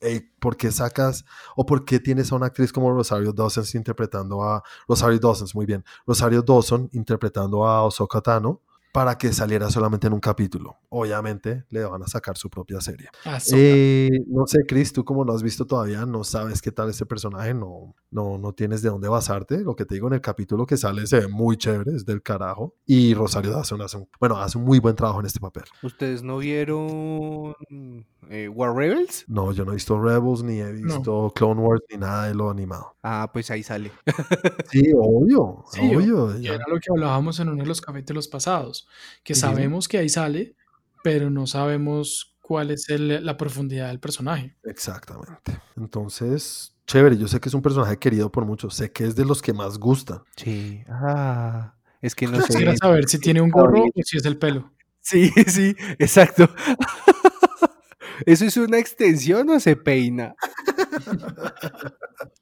Speaker 1: hey, ¿por qué sacas o por qué tienes a una actriz como Rosario Dawson interpretando a Rosario Dawson, muy bien, Rosario Dawson interpretando a Ahsoka Tano para que saliera solamente en un capítulo? Obviamente le van a sacar su propia serie.
Speaker 2: Ahsoka.
Speaker 1: Eh, no sé, Chris, tú como no has visto todavía, no sabes qué tal este personaje, no, no, no tienes de dónde basarte. Lo que te digo en el capítulo que sale se ve muy chévere, es del carajo. Y Rosario Dawson hace un, bueno, hace un muy buen trabajo en este papel.
Speaker 3: ¿Ustedes no vieron eh, War Rebels?
Speaker 1: No, yo no he visto Rebels, ni he visto Clone Wars, ni nada de lo animado.
Speaker 3: Ah, pues ahí sale.
Speaker 1: Sí, obvio,
Speaker 2: Sí,
Speaker 1: obvio. ya.
Speaker 2: era lo que hablábamos en uno de los capítulos pasados, que sabemos que ahí sale, pero no sabemos cuál es el- la profundidad del personaje.
Speaker 1: Exactamente. Entonces, chévere, yo sé que es un personaje querido por muchos, sé que es de los que más gustan.
Speaker 3: Sí. Ah, es que no sé.
Speaker 2: Quisiera saber si tiene un gorro o si es el pelo.
Speaker 3: Sí, sí, exacto. ¿Eso es una extensión o se peina?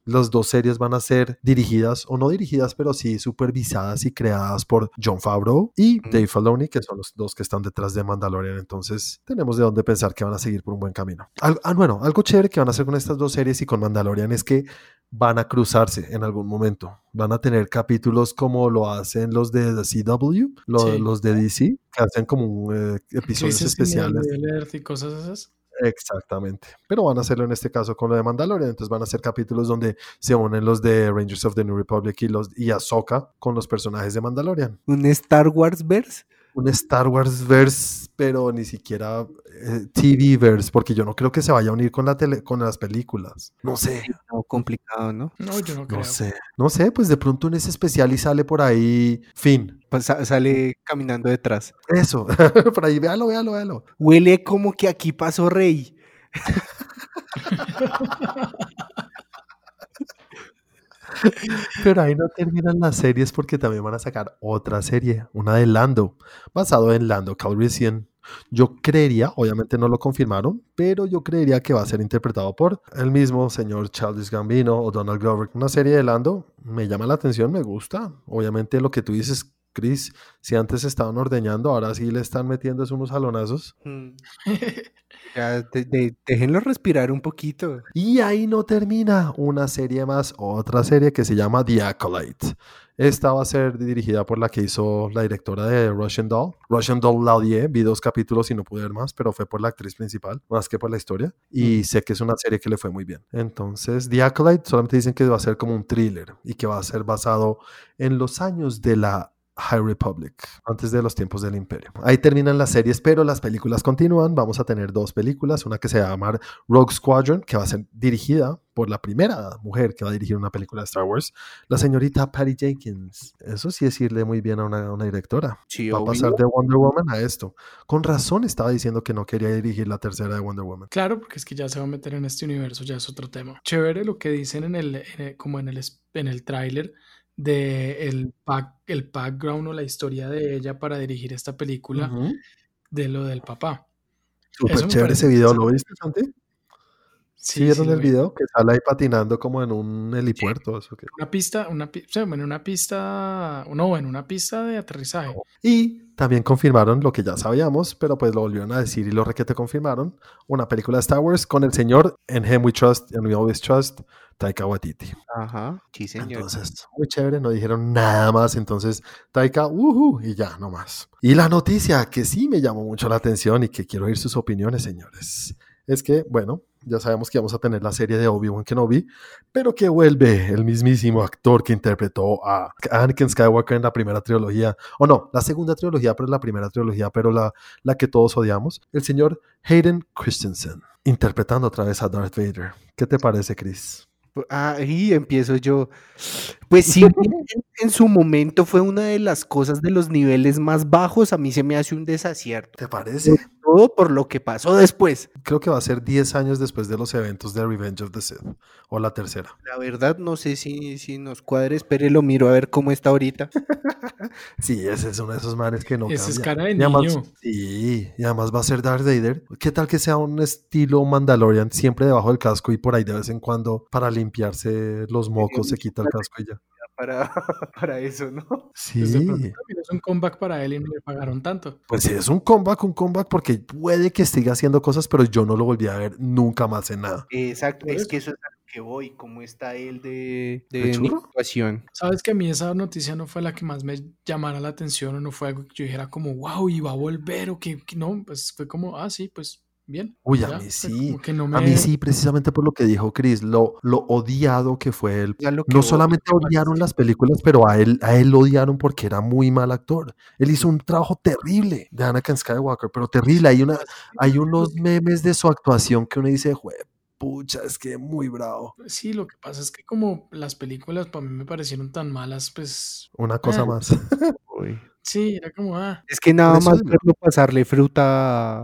Speaker 1: Las dos series van a ser dirigidas, o no dirigidas, pero sí supervisadas y creadas por John Favreau y
Speaker 3: Mm.
Speaker 1: Dave Filoni, que son los dos que están detrás de Mandalorian. Entonces, tenemos de dónde pensar que van a seguir por un buen camino. Al- ah, bueno, algo chévere que van a hacer con estas dos series y con Mandalorian es que van a cruzarse en algún momento. Van a tener capítulos como lo hacen los de The CW, lo-
Speaker 2: Sí.
Speaker 1: los de DC, que hacen como eh, episodios especiales.
Speaker 2: Y cosas esas.
Speaker 1: Exactamente. Pero van a hacerlo en este caso con lo de Mandalorian. Entonces van a ser capítulos donde se unen los de Rangers of the New Republic y los y Ahsoka con los personajes de Mandalorian.
Speaker 3: ¿Un Star Wars verse?
Speaker 1: Un Star Wars verse, pero ni siquiera eh, TV verse, porque yo no creo que se vaya a unir con la tele, con las películas. No sé.
Speaker 3: No, complicado, ¿no?
Speaker 2: No, yo no creo.
Speaker 1: No sé. No sé, pues de pronto en ese especial y sale por ahí fin.
Speaker 3: Pues sa- sale caminando detrás.
Speaker 1: Eso. por ahí, véalo, véalo, véalo.
Speaker 3: Huele como que aquí pasó Rey.
Speaker 1: Pero ahí no terminan las series porque también van a sacar otra serie, una de Lando, basado en Lando Calrissian. Yo creería, obviamente no lo confirmaron, pero yo creería que va a ser interpretado por el mismo señor Childish Gambino o Donald Glover. Una serie de Lando me llama la atención, me gusta. Obviamente lo que tú dices, Chris, si antes estaban ordeñando, ahora sí le están metiendo unos jalonazos.
Speaker 3: Mm. Ya, de- de- déjenlo respirar un poquito.
Speaker 1: Y ahí no termina una serie más, otra serie que se llama The Acolyte. Esta va a ser dirigida por la que hizo la directora de Russian Doll. Russian Doll la odié, vi dos capítulos y no pude ver más, pero fue por la actriz principal, más que por la historia. Y sé que es una serie que le fue muy bien. Entonces, The Acolyte solamente dicen que va a ser como un thriller y que va a ser basado en los años de la High Republic, antes de los tiempos del Imperio. Ahí terminan las series, pero las películas continúan. Vamos a tener dos películas, una que se va a llamar Rogue Squadron, que va a ser dirigida por la primera mujer que va a dirigir una película de Star Wars, la señorita Patty Jenkins. Eso sí es irle muy bien a una, a una directora.
Speaker 3: Sí,
Speaker 1: Va a pasar de Wonder Woman a esto. Con razón estaba diciendo que no quería dirigir la tercera de Wonder Woman.
Speaker 2: Claro, porque es que ya se va a meter en este universo, ya es otro tema. Chévere lo que dicen en el, en el- como en el, en el tráiler de el, back- el background o la historia de ella para dirigir esta película de lo del papá.
Speaker 1: Súper chévere ese video, ¿lo viste, Santi? ¿Sí,
Speaker 2: Sí,
Speaker 1: vieron
Speaker 2: sí,
Speaker 1: el
Speaker 2: vi.
Speaker 1: video? Que sale ahí patinando como en un helipuerto. Eso que...
Speaker 2: Una pista, una, pi- o sea, en una pista, no, en una pista de aterrizaje.
Speaker 1: Y también confirmaron lo que ya sabíamos, pero pues lo volvieron a decir y lo requete confirmaron. Una película de Star Wars con el señor En Him We Trust and We Always Trust, Taika Waititi.
Speaker 3: Ajá, sí, señor.
Speaker 1: Entonces, muy chévere, no dijeron nada más. Entonces, Taika, uhu, y ya, no más. Y la noticia que sí me llamó mucho la atención y que quiero oír sus opiniones, señores, es que, bueno, ya sabemos que vamos a tener la serie de Obi-Wan Kenobi, pero que vuelve el mismísimo actor que interpretó a Anakin Skywalker en la primera trilogía, o no, la segunda trilogía, pero la primera trilogía, pero la, la que todos odiamos, el señor Hayden Christensen, interpretando otra vez a Darth Vader. ¿Qué te parece, Chris?
Speaker 3: Ahí empiezo yo. Pues sí, en, en su momento fue una de las cosas de los niveles más bajos. A mí se me hace un desacierto.
Speaker 1: ¿Te parece?
Speaker 3: Todo por lo que pasó después.
Speaker 1: Creo que va a ser 10 años después de los eventos de Revenge of the Sith, o la tercera.
Speaker 3: La verdad, no sé si, si nos cuadre. Espere, lo miro a ver cómo está ahorita.
Speaker 1: Sí, ese es uno de esos manes que no
Speaker 2: Ese es
Speaker 1: cambia.
Speaker 2: cara de
Speaker 1: Y además-
Speaker 2: niño.
Speaker 1: sí, y además va a ser Darth Vader. ¿Qué tal que sea un estilo Mandalorian, siempre debajo del casco y por ahí de vez en cuando para limpiarse los mocos se quita el casco y ya?
Speaker 3: Para, para eso, ¿no?
Speaker 1: Sí,
Speaker 2: de pronto también es un comeback para él y no le pagaron tanto.
Speaker 1: pues sí, es un comeback, un comeback porque puede que siga haciendo cosas, pero yo no lo volví a ver nunca más en nada.
Speaker 3: Exacto, es que eso es a lo que voy. ¿Cómo está él de,
Speaker 1: ¿De
Speaker 3: situación?
Speaker 2: Sabes que a mí esa noticia no fue la que más me llamara la atención o no fue algo que yo dijera como, wow, y va a volver o que, que no, pues fue como, ah, sí, pues bien.
Speaker 1: Uy, a mí
Speaker 2: fue
Speaker 1: sí.
Speaker 2: como que no
Speaker 1: A mí sí, precisamente por lo que dijo Chris, lo, lo odiado que fue él
Speaker 3: A lo que
Speaker 1: No solamente odiaron las películas, pero a él, a él lo odiaron porque era muy mal actor. Él hizo un trabajo terrible de Anakin Skywalker, pero terrible. Hay, una, hay unos memes de su actuación que uno dice, "Jue pucha, es que muy bravo.
Speaker 2: Sí, lo que pasa es que como las películas para mí me parecieron tan malas, pues
Speaker 1: Una cosa
Speaker 2: Ah.
Speaker 1: más.
Speaker 3: Uy.
Speaker 2: Sí, era como, ah,
Speaker 3: Es que nada más verlo pasarle fruta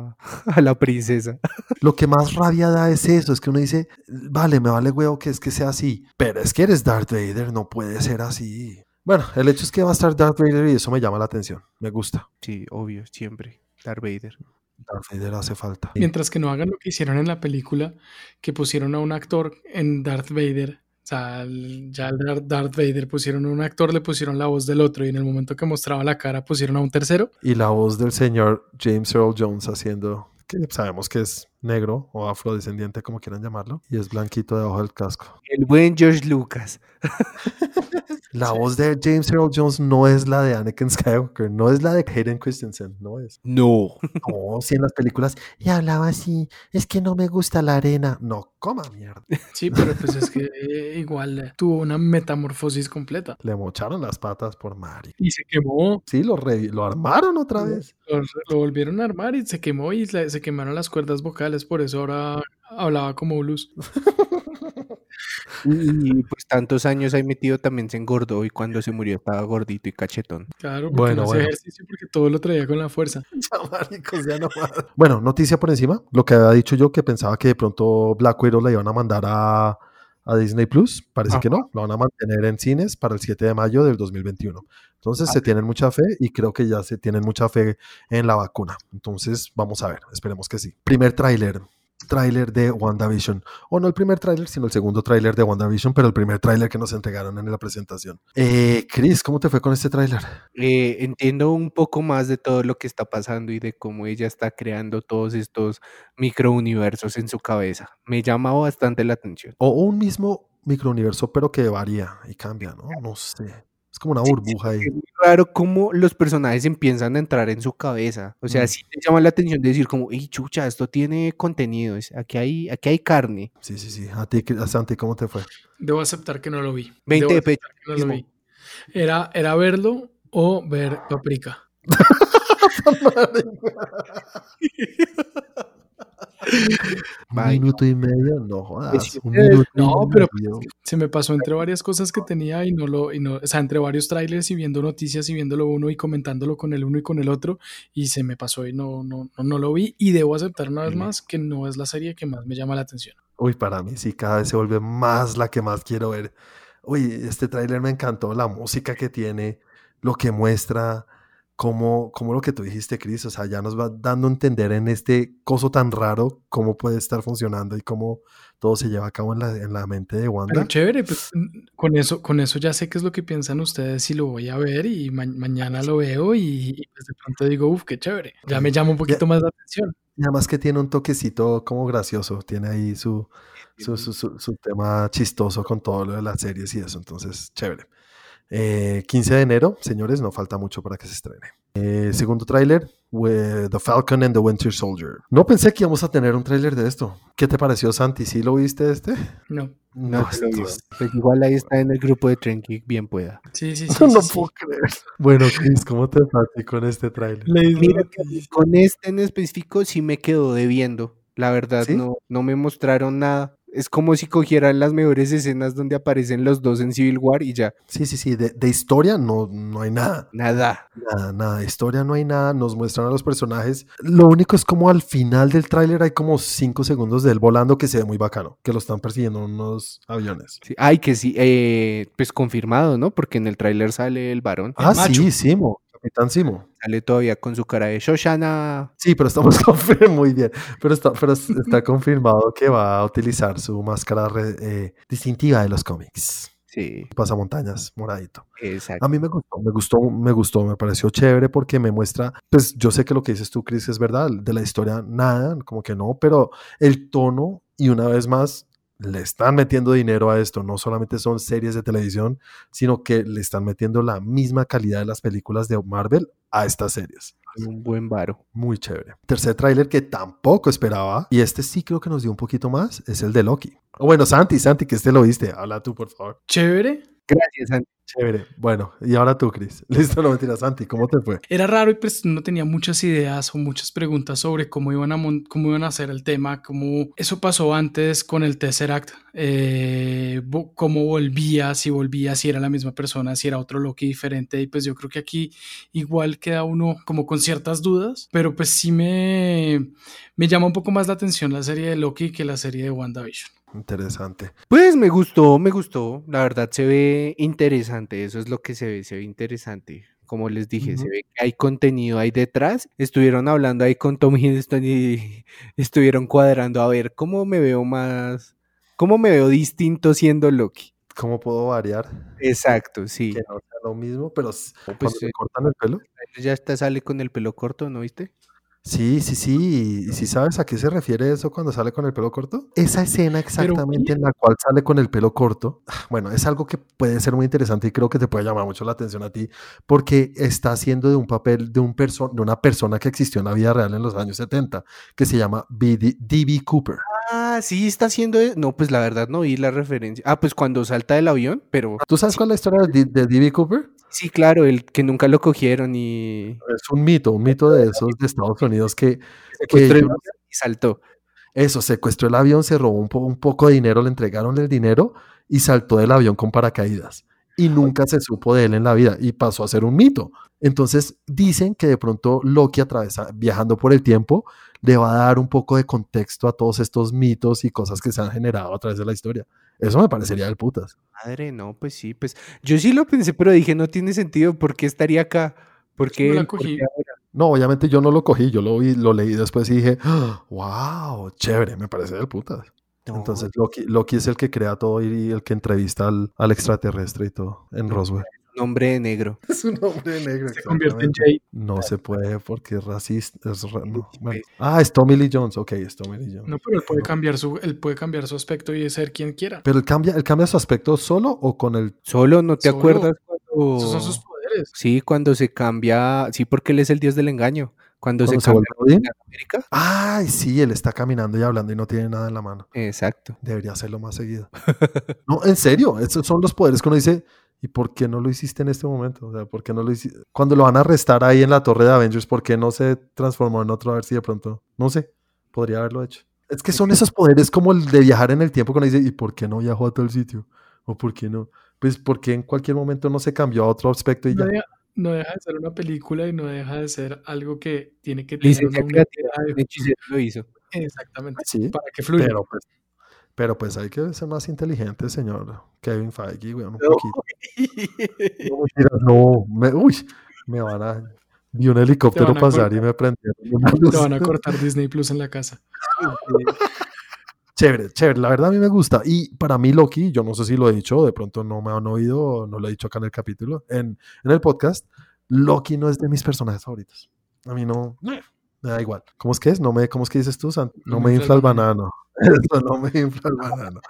Speaker 3: a, a la princesa.
Speaker 1: Lo que más rabia da es eso, es que uno dice, vale, me vale huevo que es que sea así, pero es que eres Darth Vader, no puede ser así. Bueno, el hecho es que va a estar Darth Vader y eso me llama la atención, me gusta.
Speaker 3: Sí, obvio, siempre. Darth Vader.
Speaker 1: Darth Vader hace falta.
Speaker 2: mientras que no hagan lo que hicieron en la película, que pusieron a un actor en Darth Vader, sea, ya el Darth Vader pusieron un actor, le pusieron la voz del otro y en el momento que mostraba la cara pusieron a un tercero.
Speaker 1: Y la voz del señor James Earl Jones haciendo, que sabemos que es negro o afrodescendiente, como quieran llamarlo, y es blanquito debajo del casco.
Speaker 3: El buen George Lucas.
Speaker 1: La voz de James Earl Jones no es la de Anakin Skywalker, no es la de Hayden Christensen, no es.
Speaker 3: No.
Speaker 1: No, si en las películas y hablaba así, es que no me gusta la arena. No, coma mierda.
Speaker 2: Sí, pero pues es que eh, igual tuvo una metamorfosis completa.
Speaker 1: Le mocharon las patas por Mari.
Speaker 2: Y se quemó.
Speaker 1: Sí, lo, lo armaron otra vez.
Speaker 2: Lo, lo, volvieron a armar y se quemó y se quemaron las cuerdas vocales, por eso ahora hablaba como blues.
Speaker 3: Y pues tantos años ahí metido también se engordó y cuando se murió estaba gordito y cachetón.
Speaker 2: Claro, porque bueno, no bueno. ejercicio porque todo lo traía con la fuerza.
Speaker 1: ya no bueno, noticia por encima. Lo que había dicho yo que pensaba que de pronto Black Widow la iban a mandar a, a Disney Plus. Parece que no. Lo van a mantener en cines para el 7 de mayo del 2021. Entonces se tienen mucha fe y creo que ya se tienen mucha fe en la vacuna. Entonces vamos a ver, esperemos que sí. Primer tráiler tráiler de WandaVision. O no el primer tráiler, sino el segundo tráiler de WandaVision, pero el primer tráiler que nos entregaron en la presentación. Eh, Chris, ¿cómo te fue con este tráiler?
Speaker 3: Eh, entiendo un poco más de todo lo que está pasando y de cómo ella está creando todos estos microuniversos en su cabeza. Me llama bastante la atención.
Speaker 1: O un mismo microuniverso, pero que varía y cambia, ¿no? No sé. Es como una burbuja ahí.
Speaker 3: Es muy raro cómo los personajes empiezan a entrar en su cabeza. O sea, mm. sí te llama la atención de decir como, ¡ey, chucha, esto tiene contenido! Aquí hay, aquí hay carne.
Speaker 1: Sí, sí, sí. A ti, a Santi, ¿cómo te fue?
Speaker 2: Debo aceptar que no lo vi.
Speaker 3: 20 de pecho.
Speaker 2: Era, era verlo o ver Paprika.
Speaker 1: Un minuto y medio, no jodas.
Speaker 2: no, pero se me pasó entre varias cosas que tenía y no lo, y no, o sea, entre varios trailers y viendo noticias y viéndolo uno y comentándolo con el uno y con el otro y se me pasó y no, no, no, lo vi y debo aceptar una vez más que no es la serie que más me llama la atención.
Speaker 1: Uy, para mí sí, cada vez se vuelve más la que más quiero ver. Uy, este tráiler me encantó, la música que tiene, lo que muestra, como, como lo que tú dijiste, Chris, o sea, ya nos va dando a entender en este coso tan raro cómo puede estar funcionando y cómo todo se lleva a cabo en la, en la mente de Wanda.
Speaker 2: Pero chévere, pues, con, eso, con eso ya sé qué es lo que piensan ustedes y lo voy a ver y mañana lo veo y, pues de pronto digo, uff, qué chévere. Ya me llama un poquito más la atención.
Speaker 1: Y además que tiene un toquecito como gracioso, tiene ahí su, su, su, su tema chistoso con todo lo de las series y eso, entonces, chévere. 15 eh, de enero, señores, no falta mucho para que se estrene. Eh, segundo tráiler, The Falcon and the Winter Soldier. No pensé que íbamos a tener un tráiler de esto. ¿Qué te pareció, Santi? ¿Sí lo viste este?
Speaker 2: No.
Speaker 3: No, pues igual ahí está en el grupo de Tren bien pueda.
Speaker 2: Sí, sí,
Speaker 1: sí. no puedo creer. Bueno, Chris, ¿cómo te fue con este tráiler?
Speaker 3: con este en específico sí me quedó debiendo. La verdad, no, no me mostraron nada es como si cogieran las mejores escenas donde aparecen los dos en Civil War y ya.
Speaker 1: Sí, sí, sí, de, historia no, no hay nada.
Speaker 3: Nada.
Speaker 1: Nada, nada, de historia no hay nada, nos muestran a los personajes. Lo único es como al final del tráiler hay como cinco segundos de él volando que se ve muy bacano, que lo están persiguiendo unos aviones.
Speaker 3: Sí, ay, que sí, eh, pues confirmado, ¿no? Porque en el tráiler sale el varón.
Speaker 1: Ah, sí, Simo. Capitán Simo.
Speaker 3: Sale todavía con su cara de Shoshana.
Speaker 1: Sí, pero estamos muy bien. Pero está, pero está confirmado que va a utilizar su máscara eh, distintiva de los cómics.
Speaker 3: Sí.
Speaker 1: Pasamontañas, moradito.
Speaker 3: Exacto.
Speaker 1: A mí me gustó, me gustó, me gustó, me pareció chévere porque me muestra, pues yo sé que lo que dices tú, Chris, es verdad, de la historia nada, como que no, pero el tono y una vez más le están metiendo dinero a esto. No solamente son series de televisión, sino que le están metiendo la misma calidad de las películas de Marvel a estas series.
Speaker 3: Un buen varo.
Speaker 1: Muy chévere. Tercer tráiler que tampoco esperaba, y este sí creo que nos dio un poquito más, es el de Loki. O bueno, Santi, Santi, que este lo viste. Habla tú, por favor.
Speaker 2: Chévere.
Speaker 3: Gracias, Santi.
Speaker 1: Chévere. Bueno, y ahora tú, Chris. Listo, no mentiras, Santi, ¿cómo te fue?
Speaker 2: Era raro y pues no tenía muchas ideas o muchas preguntas sobre cómo iban a, cómo iban a hacer el tema, cómo eso pasó antes con el Tesseract, eh, cómo volvía, si volvía, si era la misma persona, si era otro Loki diferente. Y pues yo creo que aquí igual queda uno como con ciertas dudas, pero pues sí me, me llama un poco más la atención la serie de Loki que la serie de WandaVision.
Speaker 1: Interesante.
Speaker 3: Pues me gustó, me gustó. La verdad se ve interesante. Eso es lo que se ve, se ve interesante. Como les dije, se ve que hay contenido ahí detrás. Estuvieron hablando ahí con Tom Hiddleston y estuvieron cuadrando a ver cómo me veo más, cómo me veo distinto siendo Loki.
Speaker 1: ¿Cómo puedo variar?
Speaker 3: Exacto, sí.
Speaker 1: Que no sea lo mismo, pero
Speaker 3: Pues,
Speaker 1: cuando
Speaker 3: eh,
Speaker 1: cortan el pelo.
Speaker 3: Ya está, sale con el pelo corto, ¿no viste?
Speaker 1: Sí, sí, sí. ¿Y si sabes a qué se refiere eso cuando sale con el pelo corto? Esa escena exactamente en la cual sale con el pelo corto, bueno, es algo que puede ser muy interesante y creo que te puede llamar mucho la atención a ti, porque está haciendo de un papel de, un perso- de una persona que existió en la vida real en los años 70, que se llama. D.B. Cooper.
Speaker 3: Ah, sí, está haciendo. e- No, pues la verdad no vi la referencia. Ah, pues cuando salta del avión, pero
Speaker 1: ¿Tú sabes cuál es la historia de D- de D.B. Cooper?
Speaker 3: Sí, claro, el que nunca lo cogieron y
Speaker 1: Es un mito, un mito de esos de Estados Unidos que,
Speaker 3: secuestró el
Speaker 1: ellos-
Speaker 3: avión y saltó.
Speaker 1: eso, secuestró el avión, se robó un, po- un poco de dinero, le entregaron el dinero y saltó del avión con paracaídas. Y nunca se supo de él en la vida y pasó a ser un mito. Entonces dicen que de pronto Loki atravesa, viajando por el tiempo, le va a dar un poco de contexto a todos estos mitos y cosas que se han generado a través de la historia. Eso me parecería del putas.
Speaker 3: Madre, no, pues sí, pues yo sí lo pensé, pero dije, no tiene sentido, ¿por qué estaría acá? ¿Por qué
Speaker 2: no
Speaker 1: obviamente yo no lo cogí, yo lo vi, lo leí después y dije, wow, chévere, me parece del putas.
Speaker 3: No,
Speaker 1: Entonces Loki, Loki es el que crea todo y el que entrevista al, al extraterrestre y todo en Roswell.
Speaker 3: Hombre de negro.
Speaker 1: Es un hombre negro.
Speaker 2: Se convierte en. Jay.
Speaker 1: No se puede porque es racista. es ra- no, bueno. Ah, es Tommy Lee Jones. Ok, es Tommy Lee Jones.
Speaker 2: No, pero él puede cambiar su, él puede cambiar su aspecto y ser quien quiera.
Speaker 1: Pero él cambia, él cambia su aspecto solo o con el.
Speaker 3: Solo, ¿no te
Speaker 2: Solo.
Speaker 3: acuerdas cuando...
Speaker 2: Esos son sus poderes.
Speaker 3: Sí, cuando se cambia, sí, porque él es el dios del engaño. Cuando,
Speaker 1: cuando
Speaker 3: se
Speaker 1: se
Speaker 3: cambia
Speaker 1: vuelve Odín?
Speaker 3: a América.
Speaker 1: Ay, sí, él está caminando y hablando y no tiene nada en la mano.
Speaker 3: Exacto.
Speaker 1: Debería hacerlo más seguido. No, en serio, esos son los poderes que uno dice. ¿Y por qué no lo hiciste en este momento? O sea, ¿por qué no lo hiciste? Cuando lo van a arrestar ahí en la torre de Avengers, ¿por qué no se transformó en otro? A ver si de pronto. No sé, podría haberlo hecho. Es que son esos poderes como el de viajar en el tiempo uno dice, ¿y por qué no viajó a tal sitio? ¿O por qué no? Pues porque en cualquier momento no se cambió a otro aspecto y
Speaker 2: No
Speaker 1: ya.
Speaker 2: deja, no deja de ser una película y no deja de ser algo que tiene que tener una
Speaker 3: creativa,
Speaker 2: de-
Speaker 3: lo hizo.
Speaker 2: Exactamente.
Speaker 1: Sí,
Speaker 2: Para que fluya.
Speaker 1: pero pues, pero pues hay que ser más inteligente, señor Kevin Feige, weón, un poquito. No, no, me, uy, me van a... Vi un helicóptero pasar y me prendieron
Speaker 2: Te van a cortar Disney Plus en la casa.
Speaker 1: Chévere, chévere, la verdad a mí me gusta. Y para mí Loki, yo no sé si lo he dicho, de pronto no me han oído, no lo he dicho acá en el capítulo, en, en el podcast, Loki no es de mis personajes favoritos. A mí no, me da igual. ¿Cómo es que es? No me, ¿Cómo es que dices tú, Sant? No, me infla el banano. Eso no me infla el banano.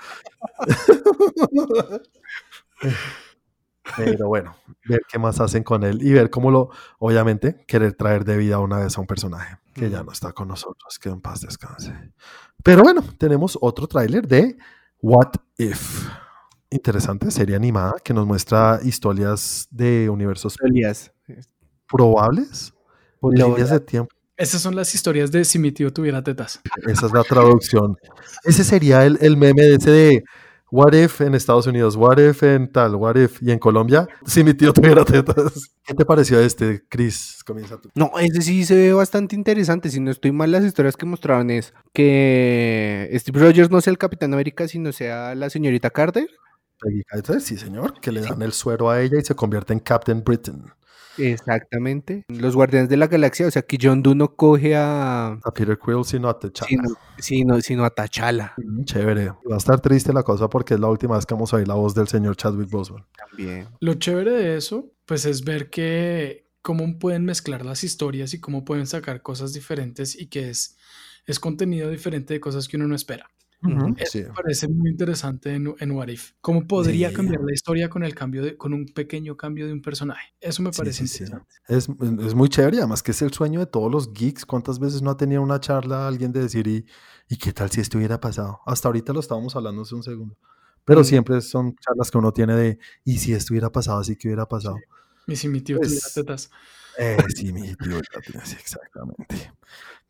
Speaker 1: Pero bueno, ver qué más hacen con él y ver cómo lo, obviamente, querer traer de vida una vez a un personaje que ya no está con nosotros, que en paz descanse. Pero bueno, tenemos otro tráiler de What If. Interesante serie animada que nos muestra historias de universos
Speaker 3: Elías.
Speaker 1: probables
Speaker 3: Lo-
Speaker 1: líneas de tiempo.
Speaker 2: Esas son las historias de si mi tío tuviera tetas.
Speaker 1: Esa es la traducción. Ese sería el, el meme de ese de What if en Estados Unidos, what if en tal, what if y en Colombia, si mi tío tuviera tetas. ¿Qué te pareció este, Chris? Comienza tú.
Speaker 3: No, ese sí se ve bastante interesante. Si no estoy mal, las historias que mostraban es que Steve Rogers no sea el Capitán América, sino sea la señorita Carter.
Speaker 1: Sí, señor, que le dan el suero a ella y se convierte en Captain Britain.
Speaker 3: Exactamente. Los Guardianes de la Galaxia, o sea que John Doe no coge a.
Speaker 1: A Peter Quill, sino a T'Challa.
Speaker 3: Sino, sino, sino a T'Challa
Speaker 1: Mm, Chévere. Va a estar triste la cosa porque es la última vez que vamos a oír la voz del señor Chadwick Boseman.
Speaker 3: también.
Speaker 2: Lo chévere de eso, pues es ver que cómo pueden mezclar las historias y cómo pueden sacar cosas diferentes y que es, es contenido diferente de cosas que uno no espera. Eso
Speaker 1: Sí.
Speaker 2: me parece muy interesante en, en What If. ¿Cómo podría
Speaker 1: Sí.
Speaker 2: cambiar la historia con el cambio de, con un pequeño cambio de un personaje? Eso me parece
Speaker 1: sí, sí.
Speaker 2: interesante.
Speaker 1: Es, es muy chévere, y además que es el sueño de todos los geeks. ¿Cuántas veces no ha tenido una charla alguien de decir, y, ¿y qué tal si esto hubiera pasado? Hasta ahorita lo estábamos hablando hace un segundo. Pero siempre son charlas que uno tiene de, ¿y si esto hubiera pasado? ¿Así que hubiera pasado?
Speaker 2: Y si mi tío
Speaker 1: Pues,
Speaker 2: tuviera tetas.
Speaker 1: Eh, sí, mi tío, ya tiene- sí, exactamente.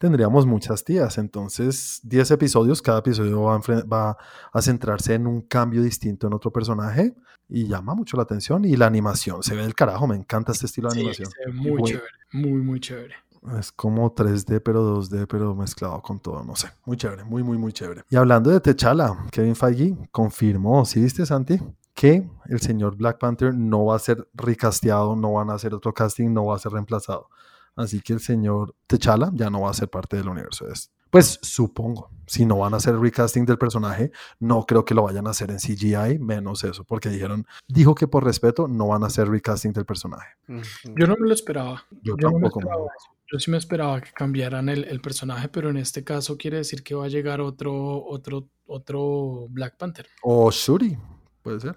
Speaker 1: Tendríamos muchas tías, entonces 10 episodios, cada episodio va a, enfren- va a centrarse en un cambio distinto en otro personaje y llama mucho la atención y la animación se ve del carajo, me encanta este estilo de
Speaker 2: Sí,
Speaker 1: animación.
Speaker 2: se ve muy
Speaker 1: Muy-
Speaker 2: chévere, muy, muy chévere.
Speaker 1: Es como 3D pero 2D pero mezclado con todo, no sé, muy chévere, muy muy muy chévere. Y hablando de T'Challa, Kevin Feige confirmó, ¿sí viste Santi? Que el señor Black Panther no va a ser recasteado, no van a hacer otro casting, no va a ser reemplazado. Así que el señor T'Challa ya no va a ser parte del universo. Es, Pues supongo. Si no van a hacer recasting del personaje, no creo que lo vayan a hacer en CGI, menos eso, porque dijeron, dijo que por respeto no van a hacer recasting del personaje.
Speaker 2: Yo no me lo esperaba.
Speaker 1: Yo,
Speaker 2: Yo, no me
Speaker 1: tampoco.
Speaker 2: esperaba eso. Yo sí me esperaba que cambiaran el, el personaje, pero en este caso quiere decir que va a llegar otro, otro, otro Black Panther.
Speaker 1: O Shuri, puede ser.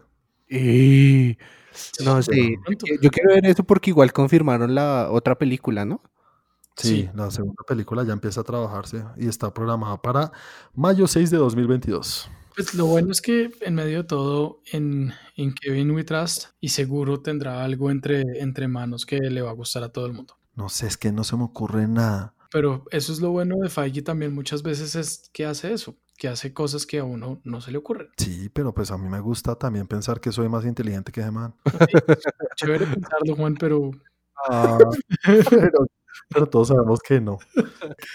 Speaker 3: Y... No
Speaker 2: Sí,
Speaker 3: yo quiero ver eso porque igual confirmaron la otra película, ¿no?
Speaker 1: Sí,
Speaker 2: Sí.
Speaker 1: la segunda película ya empieza a trabajarse y está programada para mayo 6 de 2022.
Speaker 2: Pues lo bueno es que en medio de todo, en, en Kevin We Trust, y seguro tendrá algo entre, entre manos que le va a gustar a todo el mundo.
Speaker 1: No sé, es que no se me ocurre nada.
Speaker 2: Pero eso es lo bueno de Feige también muchas veces es que hace eso, que hace cosas que a uno no se le ocurren.
Speaker 1: Sí, pero pues a mí me gusta también pensar que soy más inteligente que ese man.
Speaker 2: Chévere pensarlo, Juan, pero
Speaker 1: Ah, pero, pero todos sabemos que no.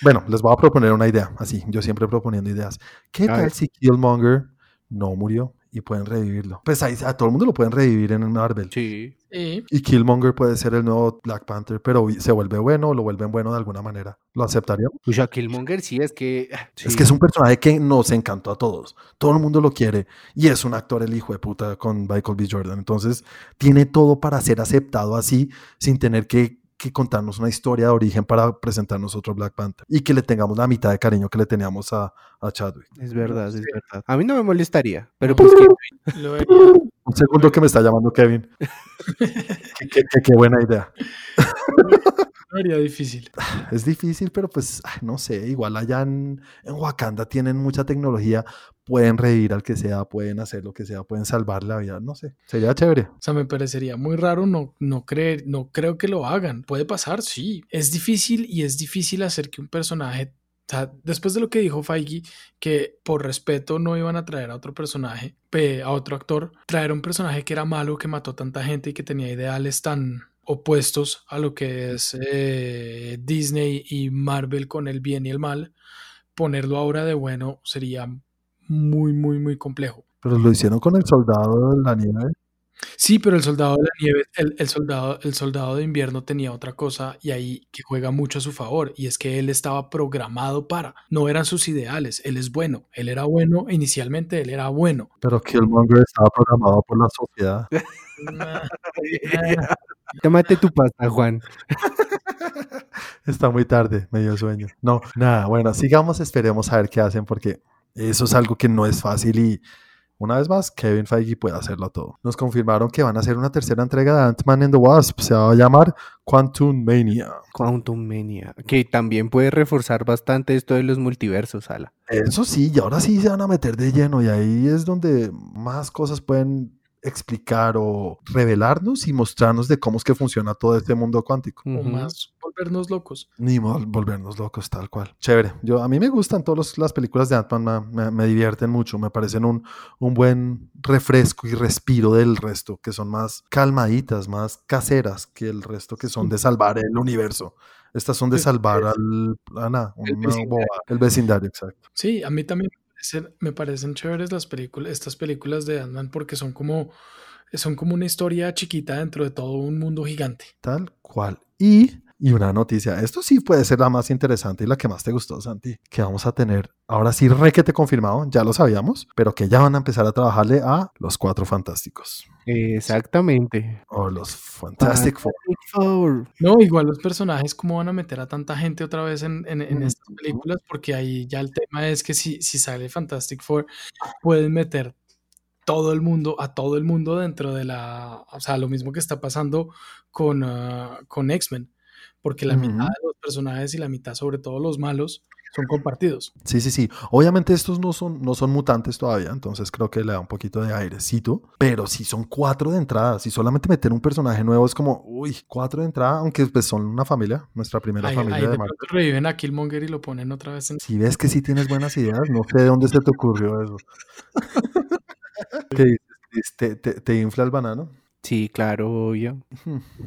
Speaker 1: Bueno, les voy a proponer una idea, así, yo siempre proponiendo ideas. ¿Qué
Speaker 3: A
Speaker 1: tal
Speaker 3: ver.
Speaker 1: si Killmonger no murió y pueden revivirlo? Pues ahí a todo el mundo lo pueden revivir en Marvel.
Speaker 3: Sí.
Speaker 2: Sí,
Speaker 1: Y Killmonger puede ser el nuevo Black Panther, pero se vuelve bueno o lo vuelven bueno de alguna manera. ¿Lo aceptaríamos?
Speaker 3: Pues a Killmonger sí es que...
Speaker 1: Es que es un personaje que nos encantó a todos. Todo el mundo lo quiere. Y es un actor el hijo de puta con Michael B. Jordan. Entonces, tiene todo para ser aceptado así, sin tener que, que contarnos una historia de origen para presentarnos otro Black Panther. Y que le tengamos la mitad de cariño que le teníamos a, a Chadwick.
Speaker 3: Es verdad, es verdad. A mí no me molestaría, pero pues que...
Speaker 1: Un segundo que me está llamando Kevin. Qué- qué- qué- qué buena idea.
Speaker 2: lo vería difícil.
Speaker 1: Es difícil, pero pues, ay, no sé, igual allá en, en Wakanda tienen mucha tecnología, pueden revivir al que sea, pueden hacer lo que sea, pueden salvar la vida, no sé, sería chévere.
Speaker 2: O sea, me parecería muy raro no, no creer, no creo que lo hagan. Puede pasar, sí. Es difícil y es difícil hacer que un personaje, sea, después de lo que dijo Feige, que por respeto no iban a traer a otro personaje, pe- a otro actor, traer un personaje que era malo, que mató tanta gente y que tenía ideales tan opuestos a lo que es eh, Disney y Marvel con el bien y el mal, ponerlo ahora de bueno sería muy, muy, muy complejo.
Speaker 1: Pero lo hicieron con el soldado de la nieve.
Speaker 2: Sí, pero el soldado de la nieve, el, el soldado, el soldado de invierno tenía otra cosa y ahí que juega mucho a su favor, y es que él estaba programado para, no eran sus ideales, él es bueno, él era bueno, inicialmente él era bueno.
Speaker 1: Pero Killmonger estaba programado por la sociedad.
Speaker 2: Nah, nah.
Speaker 3: Tómate tu pasta, Juan.
Speaker 1: Está muy tarde, medio sueño. No, nada, bueno, sigamos, esperemos a ver qué hacen porque eso es algo que no es fácil y una vez más, Kevin Feige puede hacerlo todo. Nos confirmaron que van a hacer una tercera entrega de Ant-Man and the Wasp, se va a llamar Quantum Mania.
Speaker 3: Quantum Mania. Que también puede reforzar bastante esto de los multiversos, Ala.
Speaker 1: Eso sí, y ahora sí se van a meter de lleno y ahí es donde más cosas pueden explicar o revelarnos y mostrarnos de cómo es que funciona todo este mundo cuántico.
Speaker 2: O más volvernos locos.
Speaker 1: Ni vol- volvernos locos, tal cual. Chévere. Yo, a mí me gustan todas las películas de Ant-Man, me, me- me divierten mucho, me parecen un, un buen refresco y respiro del resto, que son más calmaditas, más caseras que el resto que son de salvar el universo. Estas son de salvar al, a nada,
Speaker 3: el
Speaker 1: una
Speaker 3: vecindario.
Speaker 1: el vecindario, exacto.
Speaker 2: Sí, a mí también me parecen, me parecen chéveres las películas, estas películas de Ant-Man porque son como, son como una historia chiquita dentro de todo un mundo gigante.
Speaker 1: Tal cual. Y, y una noticia, esto sí puede ser la más interesante y la que más te gustó, Santi, que vamos a tener, ahora sí, requete confirmado, ya lo sabíamos, pero que ya van a empezar a trabajarle a los Cuatro Fantásticos.
Speaker 3: Exactamente.
Speaker 1: O los Fantastic Four.
Speaker 3: Four.
Speaker 2: No, igual los personajes, ¿cómo van a meter a tanta gente otra vez en, en- en
Speaker 1: Mm,
Speaker 2: estas películas? Porque ahí ya el tema es que si, si sale Fantastic Four, pueden meter todo el mundo, a todo el mundo dentro de la, o sea, lo mismo que está pasando con, ah, con X-Men, porque la mitad de los personajes y la mitad, sobre todo los malos, son compartidos.
Speaker 1: Sí, sí, sí. Obviamente estos no son, no son mutantes todavía, entonces creo que le da un poquito de airecito, pero si son cuatro de entrada, si solamente meter un personaje nuevo es como, uy, cuatro de entrada, aunque pues son una familia, nuestra primera
Speaker 2: Ahí,
Speaker 1: familia
Speaker 2: ahí
Speaker 1: de
Speaker 2: de
Speaker 1: Marvel.
Speaker 2: reviven a Killmonger y lo ponen otra vez en...
Speaker 1: Si ves que sí tienes buenas ideas, no sé de dónde se te ocurrió eso. ¿Qué dices? Chris? ¿Te, te, te infla el banano?
Speaker 3: Sí, claro, obvio.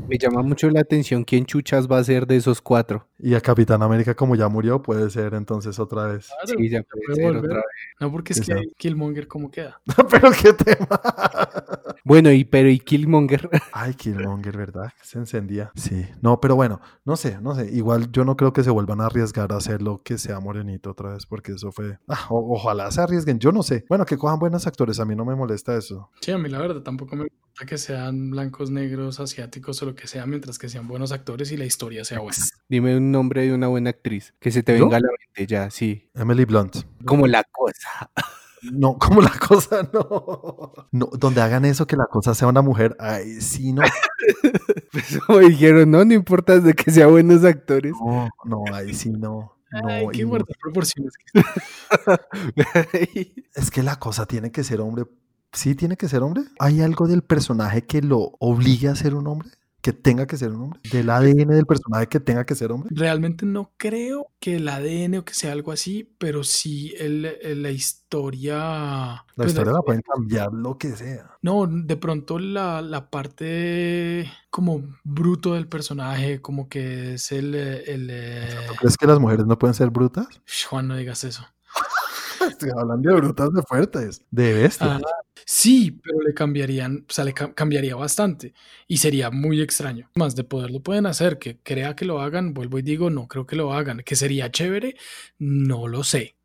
Speaker 3: Me llama mucho la atención quién chuchas va a ser de esos cuatro.
Speaker 1: Y a Capitán América, como ya murió, puede ser entonces otra vez.
Speaker 2: Claro,
Speaker 3: Sí, ya
Speaker 2: puede
Speaker 3: puede ser
Speaker 2: volver.
Speaker 3: otra vez.
Speaker 2: No, porque es que ahí Killmonger, ¿cómo queda?
Speaker 1: pero qué tema.
Speaker 3: Bueno, y pero y Killmonger.
Speaker 1: Ay, Killmonger, ¿verdad? Se encendía. Sí. No, pero bueno, no sé, no sé. Igual yo no creo que se vuelvan a arriesgar a hacerlo que sea morenito otra vez, porque eso fue. Ah, o- ojalá se arriesguen. Yo no sé. Bueno, que cojan buenos actores. A mí no me molesta eso.
Speaker 2: Sí, a mí la verdad tampoco me gusta que sean blancos, negros, asiáticos o lo que sea, mientras que sean buenos actores y la historia sea buena.
Speaker 3: Dime un nombre de una buena actriz. Que se te
Speaker 1: ¿Yo?
Speaker 3: venga a la mente ya, sí.
Speaker 1: Emily Blunt.
Speaker 3: Como la cosa.
Speaker 1: No, como la cosa, no. No, donde hagan eso, que la cosa sea una mujer. Ay, sí, no.
Speaker 3: Pues como dijeron, no, no importa de que sea buenos actores.
Speaker 1: No, no, ahí sí no. No,
Speaker 2: Ay,
Speaker 1: y
Speaker 2: qué guardar proporciones.
Speaker 1: Es que la cosa tiene que ser hombre. Sí, tiene que ser hombre. ¿Hay algo del personaje que lo obligue a ser un hombre? ¿Que tenga que ser un hombre? ¿Del ADN del personaje que tenga que ser hombre?
Speaker 2: Realmente no creo que el ADN o que sea algo así, pero sí el, el- la historia.
Speaker 1: La
Speaker 2: pues,
Speaker 1: historia la pueden cambiar lo que sea.
Speaker 2: No, de pronto la, la parte como bruto del personaje, como que es el... el eh,
Speaker 1: ¿Tú crees que las mujeres no pueden ser brutas?
Speaker 2: Juan, no digas eso.
Speaker 1: Estoy hablando de brutas de fuertes, de bestias.
Speaker 2: Ah, sí, pero le cambiarían, o sea, le ca- cambiaría bastante y sería muy extraño. Más de poderlo pueden hacer, que crea que lo hagan, vuelvo y digo, no creo que lo hagan, que sería chévere, no lo sé.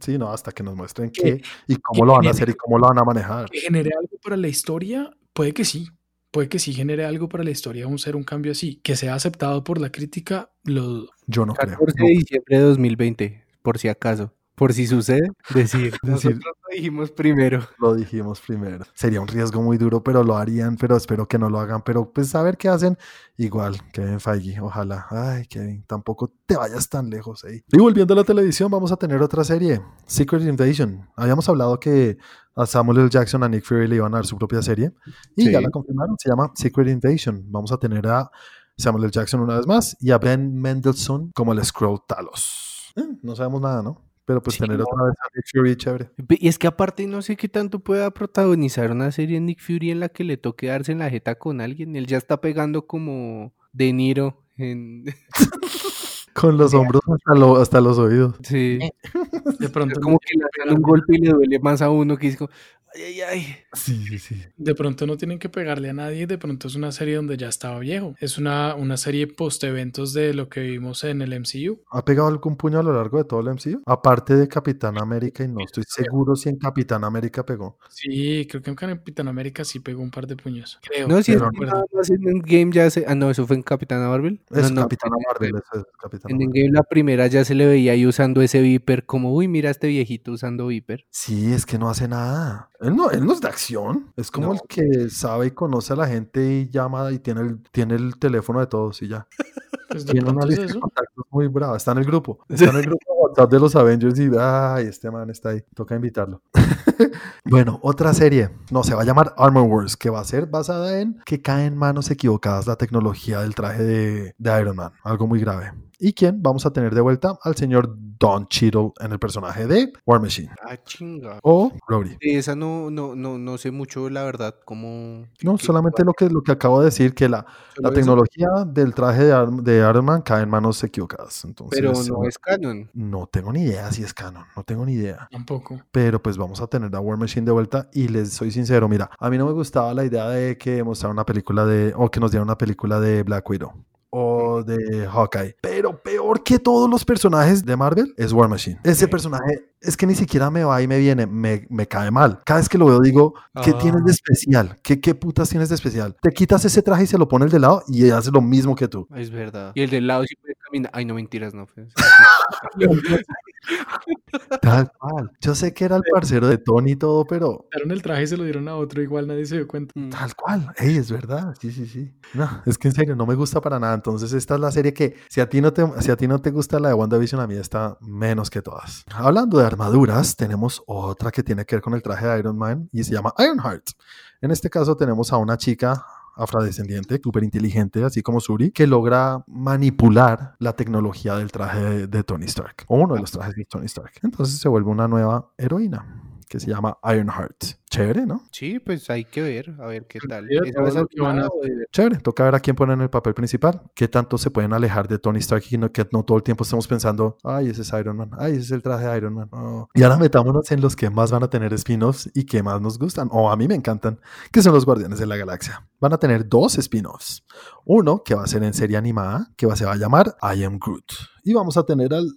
Speaker 1: Sí, no, hasta que nos muestren
Speaker 2: Que-
Speaker 1: qué y cómo lo van a hacer y cómo lo van a manejar.
Speaker 2: Que genere algo para la historia, puede que sí. Puede que sí genere algo para la historia, un ser un cambio así. Que sea aceptado por la crítica, lo dudo.
Speaker 1: Yo no creo.
Speaker 3: 14
Speaker 1: no.
Speaker 3: de diciembre de 2020, por si acaso. Por si sucede, decir. Nosotros lo dijimos primero.
Speaker 1: Lo dijimos primero. Sería un riesgo muy duro, pero lo harían, pero espero que no lo hagan. Pero pues a ver qué hacen. Igual, Kevin Feige, ojalá. Ay, Kevin, tampoco te vayas tan lejos ahí. Y volviendo a la televisión, vamos a tener otra serie, Secret Invasion. Habíamos hablado que a Samuel L. Jackson, a Nick Fury le iban a dar su propia serie. Y
Speaker 3: Sí.
Speaker 1: ya la confirmaron, se llama Secret Invasion. Vamos a tener a Samuel L. Jackson una vez más y a Ben Mendelsohn como el Skrull Talos. Eh, no sabemos nada, ¿no? Pero pues
Speaker 3: Sí,
Speaker 1: tener
Speaker 3: no.
Speaker 1: otra vez a Nick Fury, chévere.
Speaker 3: Y es que aparte no sé qué tanto pueda protagonizar una serie Nick Fury en la que le toque darse en la jeta con alguien. Él ya está pegando como De Niro en...
Speaker 1: Con los hombros hasta, lo- hasta los oídos.
Speaker 3: Sí.
Speaker 2: De pronto,
Speaker 3: como que le dan un golpe y le duele más a uno que es como... Ay, ay, ay.
Speaker 1: Sí, sí, sí.
Speaker 2: de pronto no tienen que pegarle a nadie, de pronto es una serie donde ya estaba viejo. Es una, una serie post-eventos de lo que vimos en el MCU.
Speaker 1: ¿Ha pegado algún puño a lo largo de todo el MCU? Aparte de Capitán América, y no estoy seguro si en Capitán América pegó.
Speaker 2: Sí, creo que en Capitán América sí pegó un par de puños. Creo.
Speaker 3: No, si más en Endgame ya se... Ah, no, eso fue en Capitana Marvel.
Speaker 1: Es
Speaker 3: no, no,
Speaker 1: Capitán
Speaker 3: en
Speaker 1: Marvel, eso es Capitán
Speaker 3: En
Speaker 1: Marvel.
Speaker 3: Endgame la primera ya se le veía ahí usando ese Viper como, uy, mira a este viejito usando Viper.
Speaker 1: Sí, es que no hace nada. Él no, él no es de acción. Es como
Speaker 3: No.
Speaker 1: el que sabe y conoce a la gente y llama y tiene el, tiene el teléfono de todos y ya.
Speaker 2: Pues
Speaker 1: Tiene una
Speaker 2: es
Speaker 1: lista de contactos muy brava. Está en el grupo. Está en el grupo de WhatsApp de los Avengers y ay, este man está ahí. Toca invitarlo. bueno, otra serie. No, se va a llamar Armor Wars, que va a ser basada en que cae en manos equivocadas la tecnología del traje de, de Iron Man. Algo muy grave. ¿Y quién? Vamos a tener de vuelta al señor Don Cheadle en el personaje de War Machine.
Speaker 3: Ah, chinga.
Speaker 1: O.
Speaker 3: De esa no, no, no, no sé mucho, la verdad, cómo...
Speaker 1: No,
Speaker 3: qué-
Speaker 1: solamente lo que, lo que acabo de decir, que la, la
Speaker 3: eso,
Speaker 1: tecnología del traje de, Ar- de Iron Man cae en manos equivocadas. Entonces,
Speaker 3: Pero no es canon.
Speaker 1: no tengo ni idea si es canon, no tengo ni idea.
Speaker 2: Tampoco.
Speaker 1: Pero pues vamos a tener a War Machine de vuelta y les soy sincero, mira, a mí no me gustaba la idea de que mostraran una película de, o que nos dieran una película de Black Widow o de Hawkeye. Pero peor que todos los personajes de Marvel es War Machine. Ese personaje es que ni siquiera me va y me viene, me, me cae mal. Cada vez que lo veo digo, ¿qué tienes de
Speaker 3: Ah.
Speaker 1: especial? ¿Qué, ¿Qué putas tienes de especial? Te quitas ese traje y se lo pone el de lado y hace lo mismo que tú.
Speaker 3: Es verdad. Y el del lado sí puede caminar. Ay, no, mentiras, no. pues,
Speaker 1: Tal cual. Yo sé que era el parcero de Tony y todo, pero
Speaker 2: Quitaron el traje y se lo dieron a otro, igual nadie se dio cuenta.
Speaker 3: Mm.
Speaker 1: Tal cual, ey, es verdad, sí, sí, sí. No, es que en serio, no me gusta para nada. Entonces, esta es la serie que, si a ti no te, si a ti no te gusta la de WandaVision, a mí está menos que todas. Hablando de armaduras, tenemos otra que tiene que ver con el traje de Iron Man y se llama Ironheart. En este caso, tenemos a una chica afrodescendiente, súper inteligente, así como Suri, que logra manipular la tecnología del traje de, de Tony Stark, o uno de los trajes de Tony Stark. Entonces se vuelve una nueva heroína. Que se llama Ironheart. Chévere, ¿no?
Speaker 3: Sí, pues hay que ver, a ver qué tal.
Speaker 2: Sí,
Speaker 3: ¿Esa va a
Speaker 2: todo
Speaker 3: ser
Speaker 2: lo que van a
Speaker 3: animada o de-
Speaker 1: Chévere, toca ver a quién ponen en el papel principal. ¿Qué tanto se pueden alejar de Tony Stark y no, que no todo el tiempo estamos pensando, ay, ese es Iron Man, ay, ese es el traje de Iron Man. oh". Y ahora metámonos en los que más van a tener spin-offs y que más nos gustan, o a mí me encantan, que son los Guardianes de la Galaxia. Van a tener dos spin-offs. Uno que va a ser en serie animada, que va, se va a llamar I Am Groot. Y vamos a tener al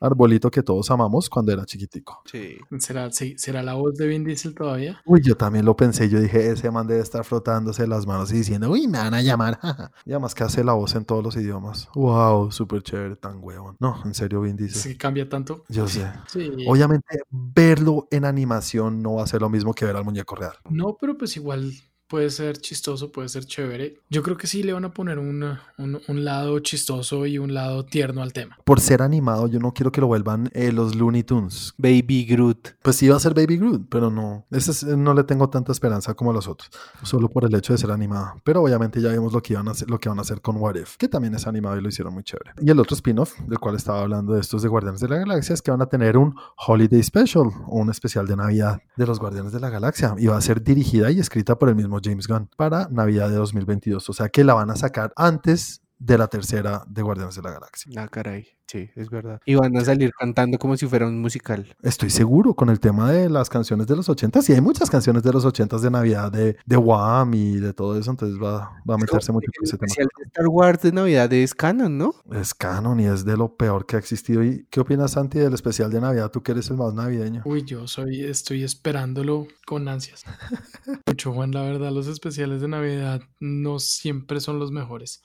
Speaker 1: arbolito que todos amamos cuando era chiquitico.
Speaker 3: Sí.
Speaker 2: ¿Será, sí, ¿Será la voz de Vin Diesel todavía?
Speaker 1: Uy, yo también lo pensé. Yo dije, ese man debe estar frotándose las manos y diciendo, uy, me van a llamar. jaja". y además que hace la voz en todos los idiomas. Wow, súper chévere, tan huevón. No, en serio, Vin Diesel.
Speaker 2: Sí, cambia tanto.
Speaker 1: Yo sé.
Speaker 2: Sí.
Speaker 1: Obviamente, verlo en animación no va a ser lo mismo que ver al muñeco real.
Speaker 2: No, pero pues igual puede ser chistoso, puede ser chévere. Yo creo que sí le van a poner un, un- un lado chistoso y un lado tierno al tema.
Speaker 1: Por ser animado, yo no quiero que lo vuelvan eh, los Looney Tunes.
Speaker 3: Baby Groot.
Speaker 1: Pues sí va a ser Baby Groot, pero no. Ese es- no le tengo tanta esperanza como a los otros. Solo por el hecho de ser animado. Pero obviamente ya vimos lo que, iban a hacer, lo que van a hacer con What If, que también es animado y lo hicieron muy chévere. Y el otro spin-off, del cual estaba hablando de estos de Guardianes de la Galaxia, es que van a tener un Holiday Special, un especial de Navidad de los Guardianes de la Galaxia. Y va a ser dirigida y escrita por el mismo James Gunn para Navidad de 2022. O sea que la van a sacar antes de la tercera de Guardianes de la Galaxia.
Speaker 3: Ah, caray. Sí, es verdad. Y van a salir cantando como si fuera un musical.
Speaker 1: Estoy seguro con el tema de las canciones de los 80 y hay muchas canciones de los 80 de Navidad de, de Wham y de todo eso, entonces va, va a meterse mucho con
Speaker 3: El
Speaker 1: ese tema.
Speaker 3: especial de Star Wars de Navidad es canon, ¿no?
Speaker 1: Es canon y es de lo peor que ha existido. ¿Y qué opinas, Santi, del especial de Navidad? Tú que eres el más navideño.
Speaker 2: Uy, yo soy, estoy esperándolo con ansias. Mucho, Juan, la verdad, los especiales de Navidad no siempre son los mejores.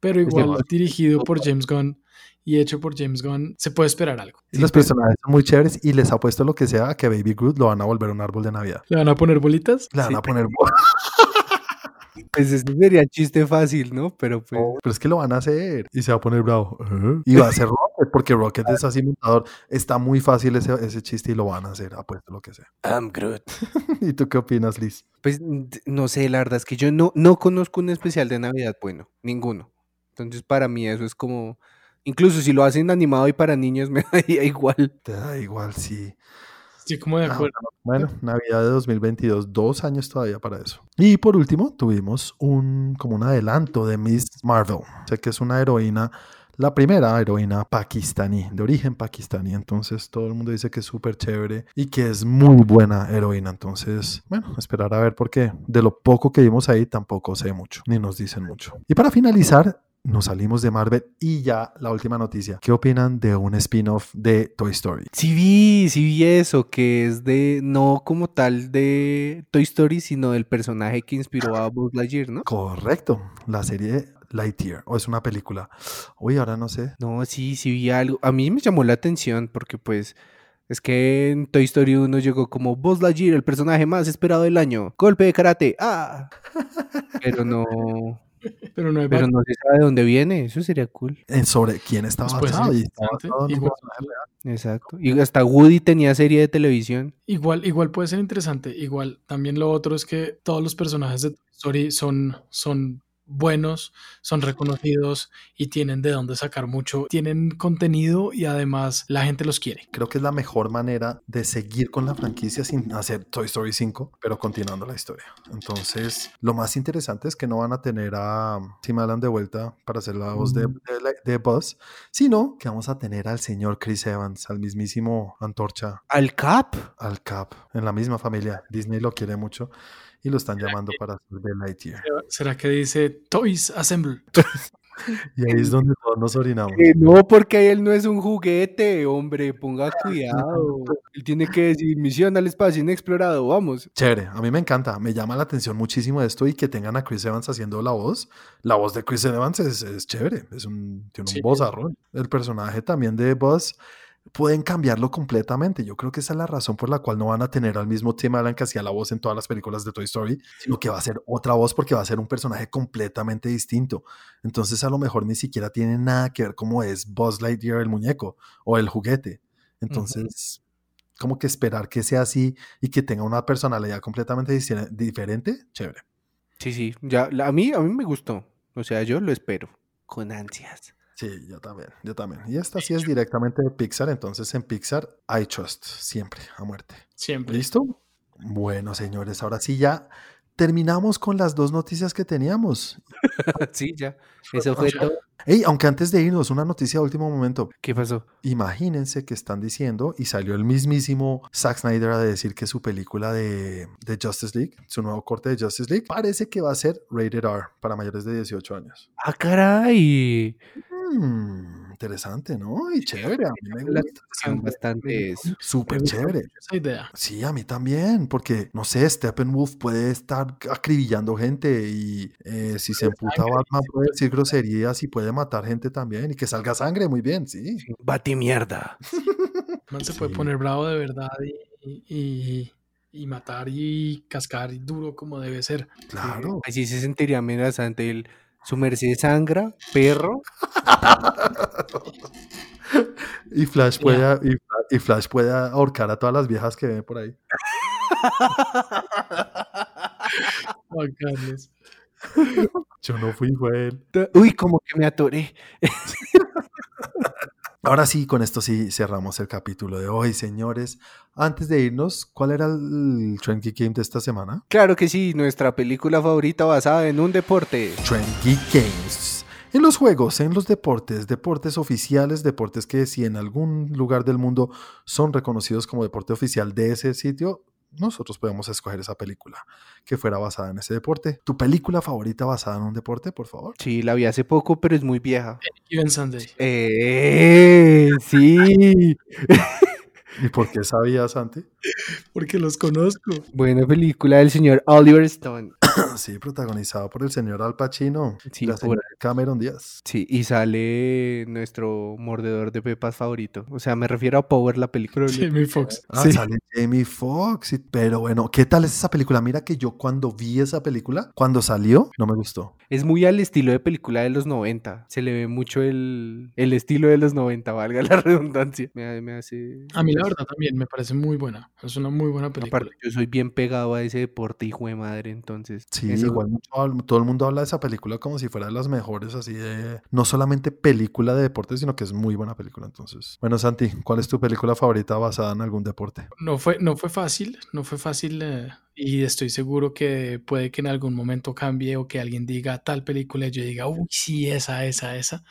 Speaker 2: Pero igual,
Speaker 1: igual.
Speaker 2: dirigido por James Gunn y hecho por James Gunn, se puede esperar algo.
Speaker 1: Y los personajes son muy chéveres y les apuesto lo que sea que Baby Groot lo van a volver un árbol de Navidad.
Speaker 2: ¿Le van a poner bolitas?
Speaker 1: Le van
Speaker 3: Sí.
Speaker 1: a poner...
Speaker 3: Pues ese sería chiste fácil, ¿no? Pero pues.
Speaker 1: Pero es que lo van a hacer y se va a poner bravo. Y va a ser Rocket, porque Rocket es así montador. Está muy fácil ese, ese chiste y lo van a hacer, apuesto lo que sea.
Speaker 3: I'm Groot.
Speaker 1: ¿Y tú qué opinas, Liz?
Speaker 3: Pues n- no sé, la verdad es que yo no, no conozco un especial de Navidad bueno, ninguno. Entonces para mí eso es como, incluso si lo hacen animado y para niños me daría igual.
Speaker 1: Te da igual, sí.
Speaker 2: Estoy como de
Speaker 1: Ah,
Speaker 2: acuerdo.
Speaker 1: Bueno, Navidad de 2022, dos años todavía para eso. Y por último, tuvimos un como un adelanto de Miss Marvel. Sé que es una heroína, la primera heroína pakistaní, de origen pakistaní. Entonces todo el mundo dice que es súper chévere y que es muy buena heroína. Entonces, bueno, esperar a ver porque de lo poco que vimos ahí tampoco sé mucho, ni nos dicen mucho. Y para finalizar, nos salimos de Marvel y ya la última noticia. ¿Qué opinan de un spin-off de Toy Story?
Speaker 3: Sí vi, sí vi eso, que es de, no como tal de Toy Story, sino del personaje que inspiró a Buzz Lightyear, ¿no?
Speaker 1: Correcto, la serie Lightyear, o es una película. Uy, ahora no sé.
Speaker 3: No, sí, sí vi algo. A mí me llamó la atención porque pues es que en Toy Story 1 llegó como Buzz Lightyear, el personaje más esperado del año. Golpe de karate. Ah. Pero no,
Speaker 2: Pero no hay
Speaker 3: pero no se sabe de dónde viene. Eso sería cool.
Speaker 1: Sobre quién estaba
Speaker 2: Pues
Speaker 1: y
Speaker 2: igual.
Speaker 3: Exacto. Y hasta Woody tenía serie de televisión.
Speaker 2: Igual, igual puede ser interesante. Igual, también lo otro es que todos los personajes de Toy Story son, son buenos, son reconocidos y tienen de dónde sacar mucho. Tienen contenido y además la gente los quiere.
Speaker 1: Creo que es la mejor manera de seguir con la franquicia sin hacer Toy Story 5, pero continuando la historia. Entonces, lo más interesante es que no van a tener a Tim Allen de vuelta para hacer la voz de,
Speaker 2: Mm.
Speaker 1: de, de Buzz, sino que vamos a tener al señor Chris Evans, al mismísimo Antorcha,
Speaker 3: Al Cap.
Speaker 1: al Cap, en la misma familia. Disney lo quiere mucho y lo están llamando para hacer de Lightyear.
Speaker 2: ¿Será que dice Toys Assemble?
Speaker 1: Y ahí es donde todos nos orinamos.
Speaker 3: Eh, no, porque él no es un juguete, hombre. Ponga cuidado. Él tiene que decir misión al espacio inexplorado. Vamos.
Speaker 1: Chévere, a mí me encanta, me llama la atención muchísimo esto y que tengan a Chris Evans haciendo la voz. La voz de Chris Evans es, es chévere, es un, tiene un
Speaker 2: Sí.
Speaker 1: vozarrón. El personaje también de Buzz pueden cambiarlo completamente. Yo creo que esa es la razón por la cual no van a tener al mismo Tim Allen que hacía la voz en todas las películas de Toy Story, sino que va a ser otra voz porque va a ser un personaje completamente distinto. Entonces a lo mejor ni siquiera tiene nada que ver cómo es Buzz Lightyear el muñeco o el juguete. Entonces, como que esperar que sea así y que tenga una personalidad completamente diferente, chévere.
Speaker 3: Sí, sí. Ya, a mí, a mí me gustó. O sea, yo lo espero. Con ansias.
Speaker 1: Sí, yo también, yo también. Y esta sí es directamente de Pixar, entonces en Pixar I trust, siempre, a muerte.
Speaker 2: Siempre.
Speaker 1: ¿Listo? Bueno, señores, ahora sí ya terminamos con las dos noticias que teníamos.
Speaker 3: sí, ya. Eso fue todo.
Speaker 1: Ey, aunque antes de irnos, una noticia de último momento.
Speaker 3: ¿Qué pasó?
Speaker 1: Imagínense que están diciendo, y salió el mismísimo Zack Snyder a decir que su película de, de Justice League, su nuevo corte de Justice League, parece que va a ser rated R para mayores de 18 años.
Speaker 3: ¡Ah, caray!
Speaker 1: Hmm, interesante, ¿no? Y chévere, a mí me
Speaker 3: La
Speaker 1: gusta.
Speaker 3: situación bastante eso.
Speaker 1: Súper chévere.
Speaker 2: Esa idea.
Speaker 1: Sí, a mí también, porque no sé, Steppenwolf puede estar acribillando gente y eh, si se emputa Batman
Speaker 2: sí,
Speaker 1: puede decir groserías y puede matar gente también y que salga sangre, muy bien, sí.
Speaker 3: Bati mierda.
Speaker 2: Man se puede
Speaker 1: Sí.
Speaker 2: poner bravo de verdad y, y- y matar y cascar duro como debe ser.
Speaker 1: Claro.
Speaker 3: Así se sentiría amenazante el su merced sangra, perro.
Speaker 1: Y Flash puede, y, Fla- y Flash puede ahorcar a todas las viejas que ven por ahí.
Speaker 2: Juan Carlos.
Speaker 1: Yo no fui, fue él.
Speaker 3: Uy, como que me atoré.
Speaker 1: Ahora sí, con esto sí cerramos el capítulo de hoy, señores. Antes de irnos, ¿cuál era el Trend Geek Game de esta semana?
Speaker 3: Claro que sí, nuestra película favorita basada en un deporte.
Speaker 1: Trend Geek Games. En los juegos, en los deportes, deportes oficiales, deportes que si en algún lugar del mundo son reconocidos como deporte oficial de ese sitio, nosotros podemos escoger esa película que fuera basada en ese deporte. ¿Tu película favorita basada en un deporte, por favor?
Speaker 3: Sí, la vi hace poco, pero es muy vieja.
Speaker 2: Even Sunday.
Speaker 3: Eh, sí.
Speaker 1: ¿Y por qué sabías, Santi?
Speaker 2: Porque los conozco.
Speaker 3: Buena película del señor Oliver Stone.
Speaker 1: Sí, protagonizado por el señor Al Pacino
Speaker 3: Sí,
Speaker 1: y la
Speaker 3: por-
Speaker 1: señora Cameron Díaz.
Speaker 3: Sí, y sale nuestro mordedor de pepas favorito. O sea, me refiero a Power, la película.
Speaker 2: Jamie Foxx.
Speaker 1: Ah,
Speaker 3: Sí.
Speaker 1: sale Jamie Foxx. Pero bueno, ¿qué tal es esa película? Mira que yo cuando vi esa película, cuando salió, no me gustó.
Speaker 3: Es muy al estilo de película de los 90. Se le ve mucho el, el estilo de los 90, valga la redundancia. Me, me hace...
Speaker 2: A mí la verdad también me parece muy buena. Es una muy buena película.
Speaker 3: Aparte, yo soy bien pegado a ese deporte, hijo de madre, entonces...
Speaker 1: Sí,
Speaker 3: eso-
Speaker 1: igual mucho todo el mundo habla de esa película como si fuera de las mejores, así de... No solamente película de deporte, sino que es muy buena película, entonces. Bueno, Santi, ¿cuál es tu película favorita basada en algún deporte?
Speaker 2: No fue, no fue fácil, no fue fácil eh, y estoy seguro que puede que en algún momento cambie o que alguien diga tal película y yo diga, uy, sí, esa, esa, esa,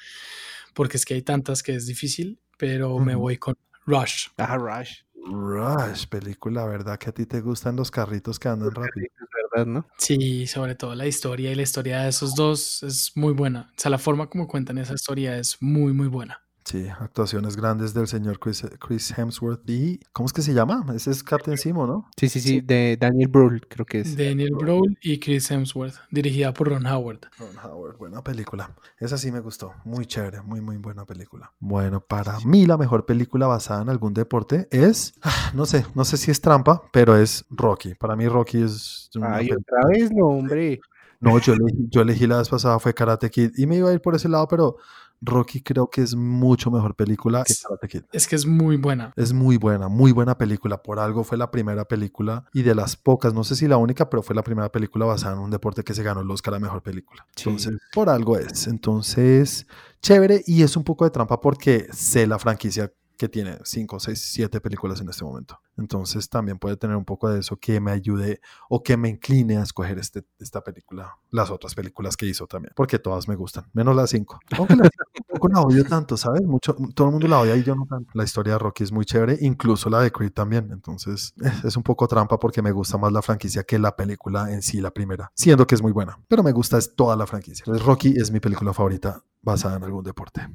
Speaker 2: porque es que hay tantas que es difícil, pero me voy con Rush.
Speaker 3: Ah, Rush.
Speaker 1: Rush, película, ¿verdad? Que a ti te gustan los carritos que andan rápido.
Speaker 3: Es verdad, ¿no?
Speaker 2: Sí, sobre todo la historia y la historia de esos dos es muy buena. O sea, la forma como cuentan esa historia es muy, muy buena.
Speaker 1: Sí, actuaciones grandes del señor Chris, Chris Hemsworth y... ¿Cómo es que se llama? Ese es Captain Simo, ¿no?
Speaker 3: Sí, sí, sí, de Daniel Brühl, creo que es.
Speaker 2: Daniel Brühl y Chris Hemsworth, dirigida por Ron Howard.
Speaker 1: Ron Howard, buena película. Esa sí me gustó, muy chévere, muy, muy buena película. Bueno, para mí la mejor película basada en algún deporte es, ah, no sé, no sé si es trampa, pero es Rocky. Para mí Rocky es... una
Speaker 3: Ay, otra vez, no, hombre.
Speaker 1: No, yo elegí, yo elegí la vez pasada fue Karate Kid y me iba a ir por ese lado, pero Rocky creo que es mucho mejor película que Karate Kid.
Speaker 2: Es que es muy buena.
Speaker 1: Es muy buena, muy buena película. Por algo fue la primera película y de las pocas, no sé si la única, pero fue la primera película basada en un deporte que se ganó el Oscar a mejor película.
Speaker 3: Sí.
Speaker 1: Entonces, por algo es. Entonces, chévere y es un poco de trampa porque sé la franquicia que tiene 5, 6, 7 películas en este momento. Entonces también puede tener un poco de eso que me ayude o que me incline a escoger este, esta película, las otras películas que hizo también, porque todas me gustan, menos las 5. Aunque las 5 tampoco la odio tanto, ¿sabes? Mucho, todo el mundo la odia y yo no tanto. La historia de Rocky es muy chévere, incluso la de Creed también. Entonces es un poco trampa porque me gusta más la franquicia que la película en sí, la primera, siendo que es muy buena, pero me gusta es toda la franquicia. Entonces Rocky es mi película favorita basada en algún deporte.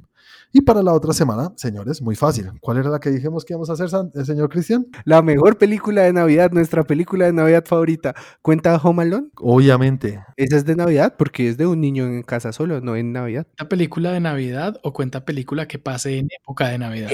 Speaker 1: Y para la otra semana, señores, muy fácil. ¿Cuál era la que dijimos que íbamos a hacer, eh, señor Cristian?
Speaker 3: La mejor película de Navidad, nuestra película de Navidad favorita. ¿Cuenta Home Alone?
Speaker 1: Obviamente.
Speaker 3: Esa es de Navidad porque es de un niño en casa solo, no en Navidad.
Speaker 2: ¿Cuenta película de Navidad o cuenta película que pase en época de Navidad?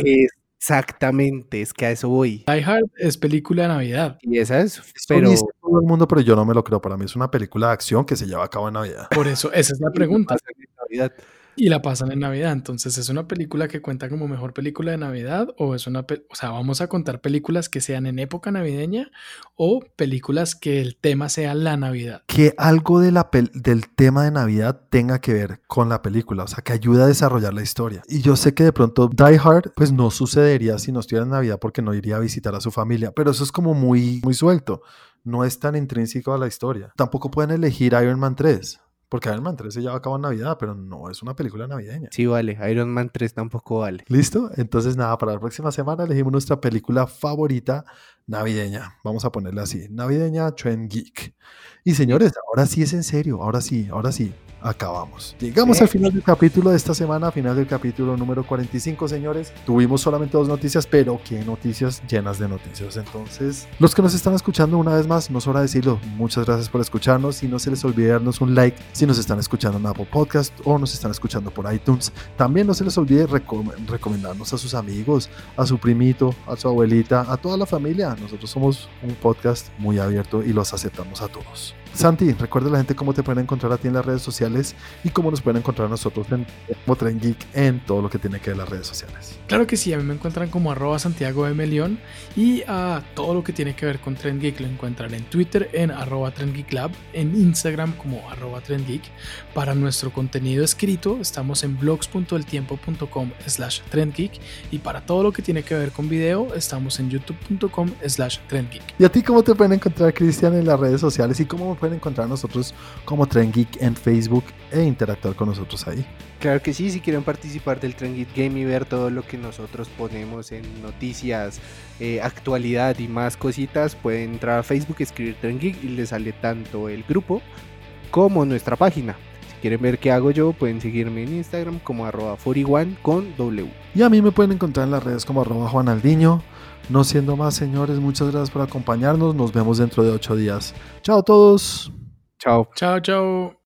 Speaker 3: Exactamente, es que a eso voy.
Speaker 2: Die Hard es película de Navidad.
Speaker 3: Y esa es,
Speaker 1: Eso
Speaker 3: pero
Speaker 1: dice todo el mundo, pero yo no me lo creo. Para mí es una película de acción que se lleva a cabo en Navidad.
Speaker 2: Por eso, esa es la pregunta.
Speaker 3: pasa en Navidad.
Speaker 2: Y la pasan en Navidad. Entonces, ¿es una película que cuenta como mejor película de Navidad? ¿O es una o sea, vamos a contar películas que sean en época navideña o películas que el tema sea la Navidad?
Speaker 1: Que algo del tema de Navidad tenga que ver con la película, o sea, que ayude a desarrollar la historia. Y yo sé que de pronto Die Hard, pues no sucedería si no estuviera en Navidad porque no iría a visitar a su familia, pero eso es como muy, muy suelto. No es tan intrínseco a la historia. Tampoco pueden elegir Iron Man 3 porque Iron Man 3 se lleva a cabo en Navidad, pero no es una película navideña.
Speaker 3: Sí, vale. Iron Man 3 tampoco vale.
Speaker 1: ¿Listo? Entonces, nada, para la próxima semana elegimos nuestra película favorita navideña. Vamos a ponerla así. Navideña Trend Geek. Y señores, ahora sí es en serio. Ahora sí, ahora sí acabamos. Llegamos al final del capítulo de esta semana, final del capítulo número 45, señores. Tuvimos solamente dos noticias, pero qué noticias llenas de noticias. Entonces, los que nos están escuchando una vez más, no sobra decirlo, muchas gracias por escucharnos. Y no se les olvide darnos un like si nos están escuchando en Apple Podcast o nos están escuchando por iTunes. También no se les olvide recomendarnos a sus amigos, a su primito, a su abuelita, a toda la familia. Nosotros somos un podcast muy abierto y los aceptamos a todos. Santi, recuerda a la gente cómo te pueden encontrar a ti en las redes sociales y cómo nos pueden encontrar a nosotros en Tren Geek en todo lo que tiene que ver las redes sociales.
Speaker 2: Claro que sí, a mí me encuentran como arroba Santiago de Melión y a todo lo que tiene que ver con Trend Geek lo encuentran en Twitter en arroba Trend Geek Lab, en Instagram como arroba Trend Geek. Para nuestro contenido escrito estamos en blogs.eltiempo.com slash trendgeek y para todo lo que tiene que ver con video estamos en youtube.com slash trendgeek.
Speaker 1: ¿Y a ti cómo te pueden encontrar Cristian en las redes sociales y cómo pueden encontrar nosotros como Trend Geek en Facebook e interactuar con nosotros ahí.
Speaker 3: Claro que sí, si quieren participar del Trend Geek Game y ver todo lo que nosotros ponemos en noticias, eh, actualidad y más cositas, pueden entrar a Facebook, escribir Trend Geek y les sale tanto el grupo como nuestra página. Si quieren ver qué hago yo, pueden seguirme en Instagram como arroba 41 con W.
Speaker 1: Y a mí me pueden encontrar en las redes como arroba Juanaldiño. No siendo más, señores, muchas gracias por acompañarnos. Nos vemos dentro de ocho días. Chao a todos.
Speaker 3: Chao.
Speaker 2: Chao, chao.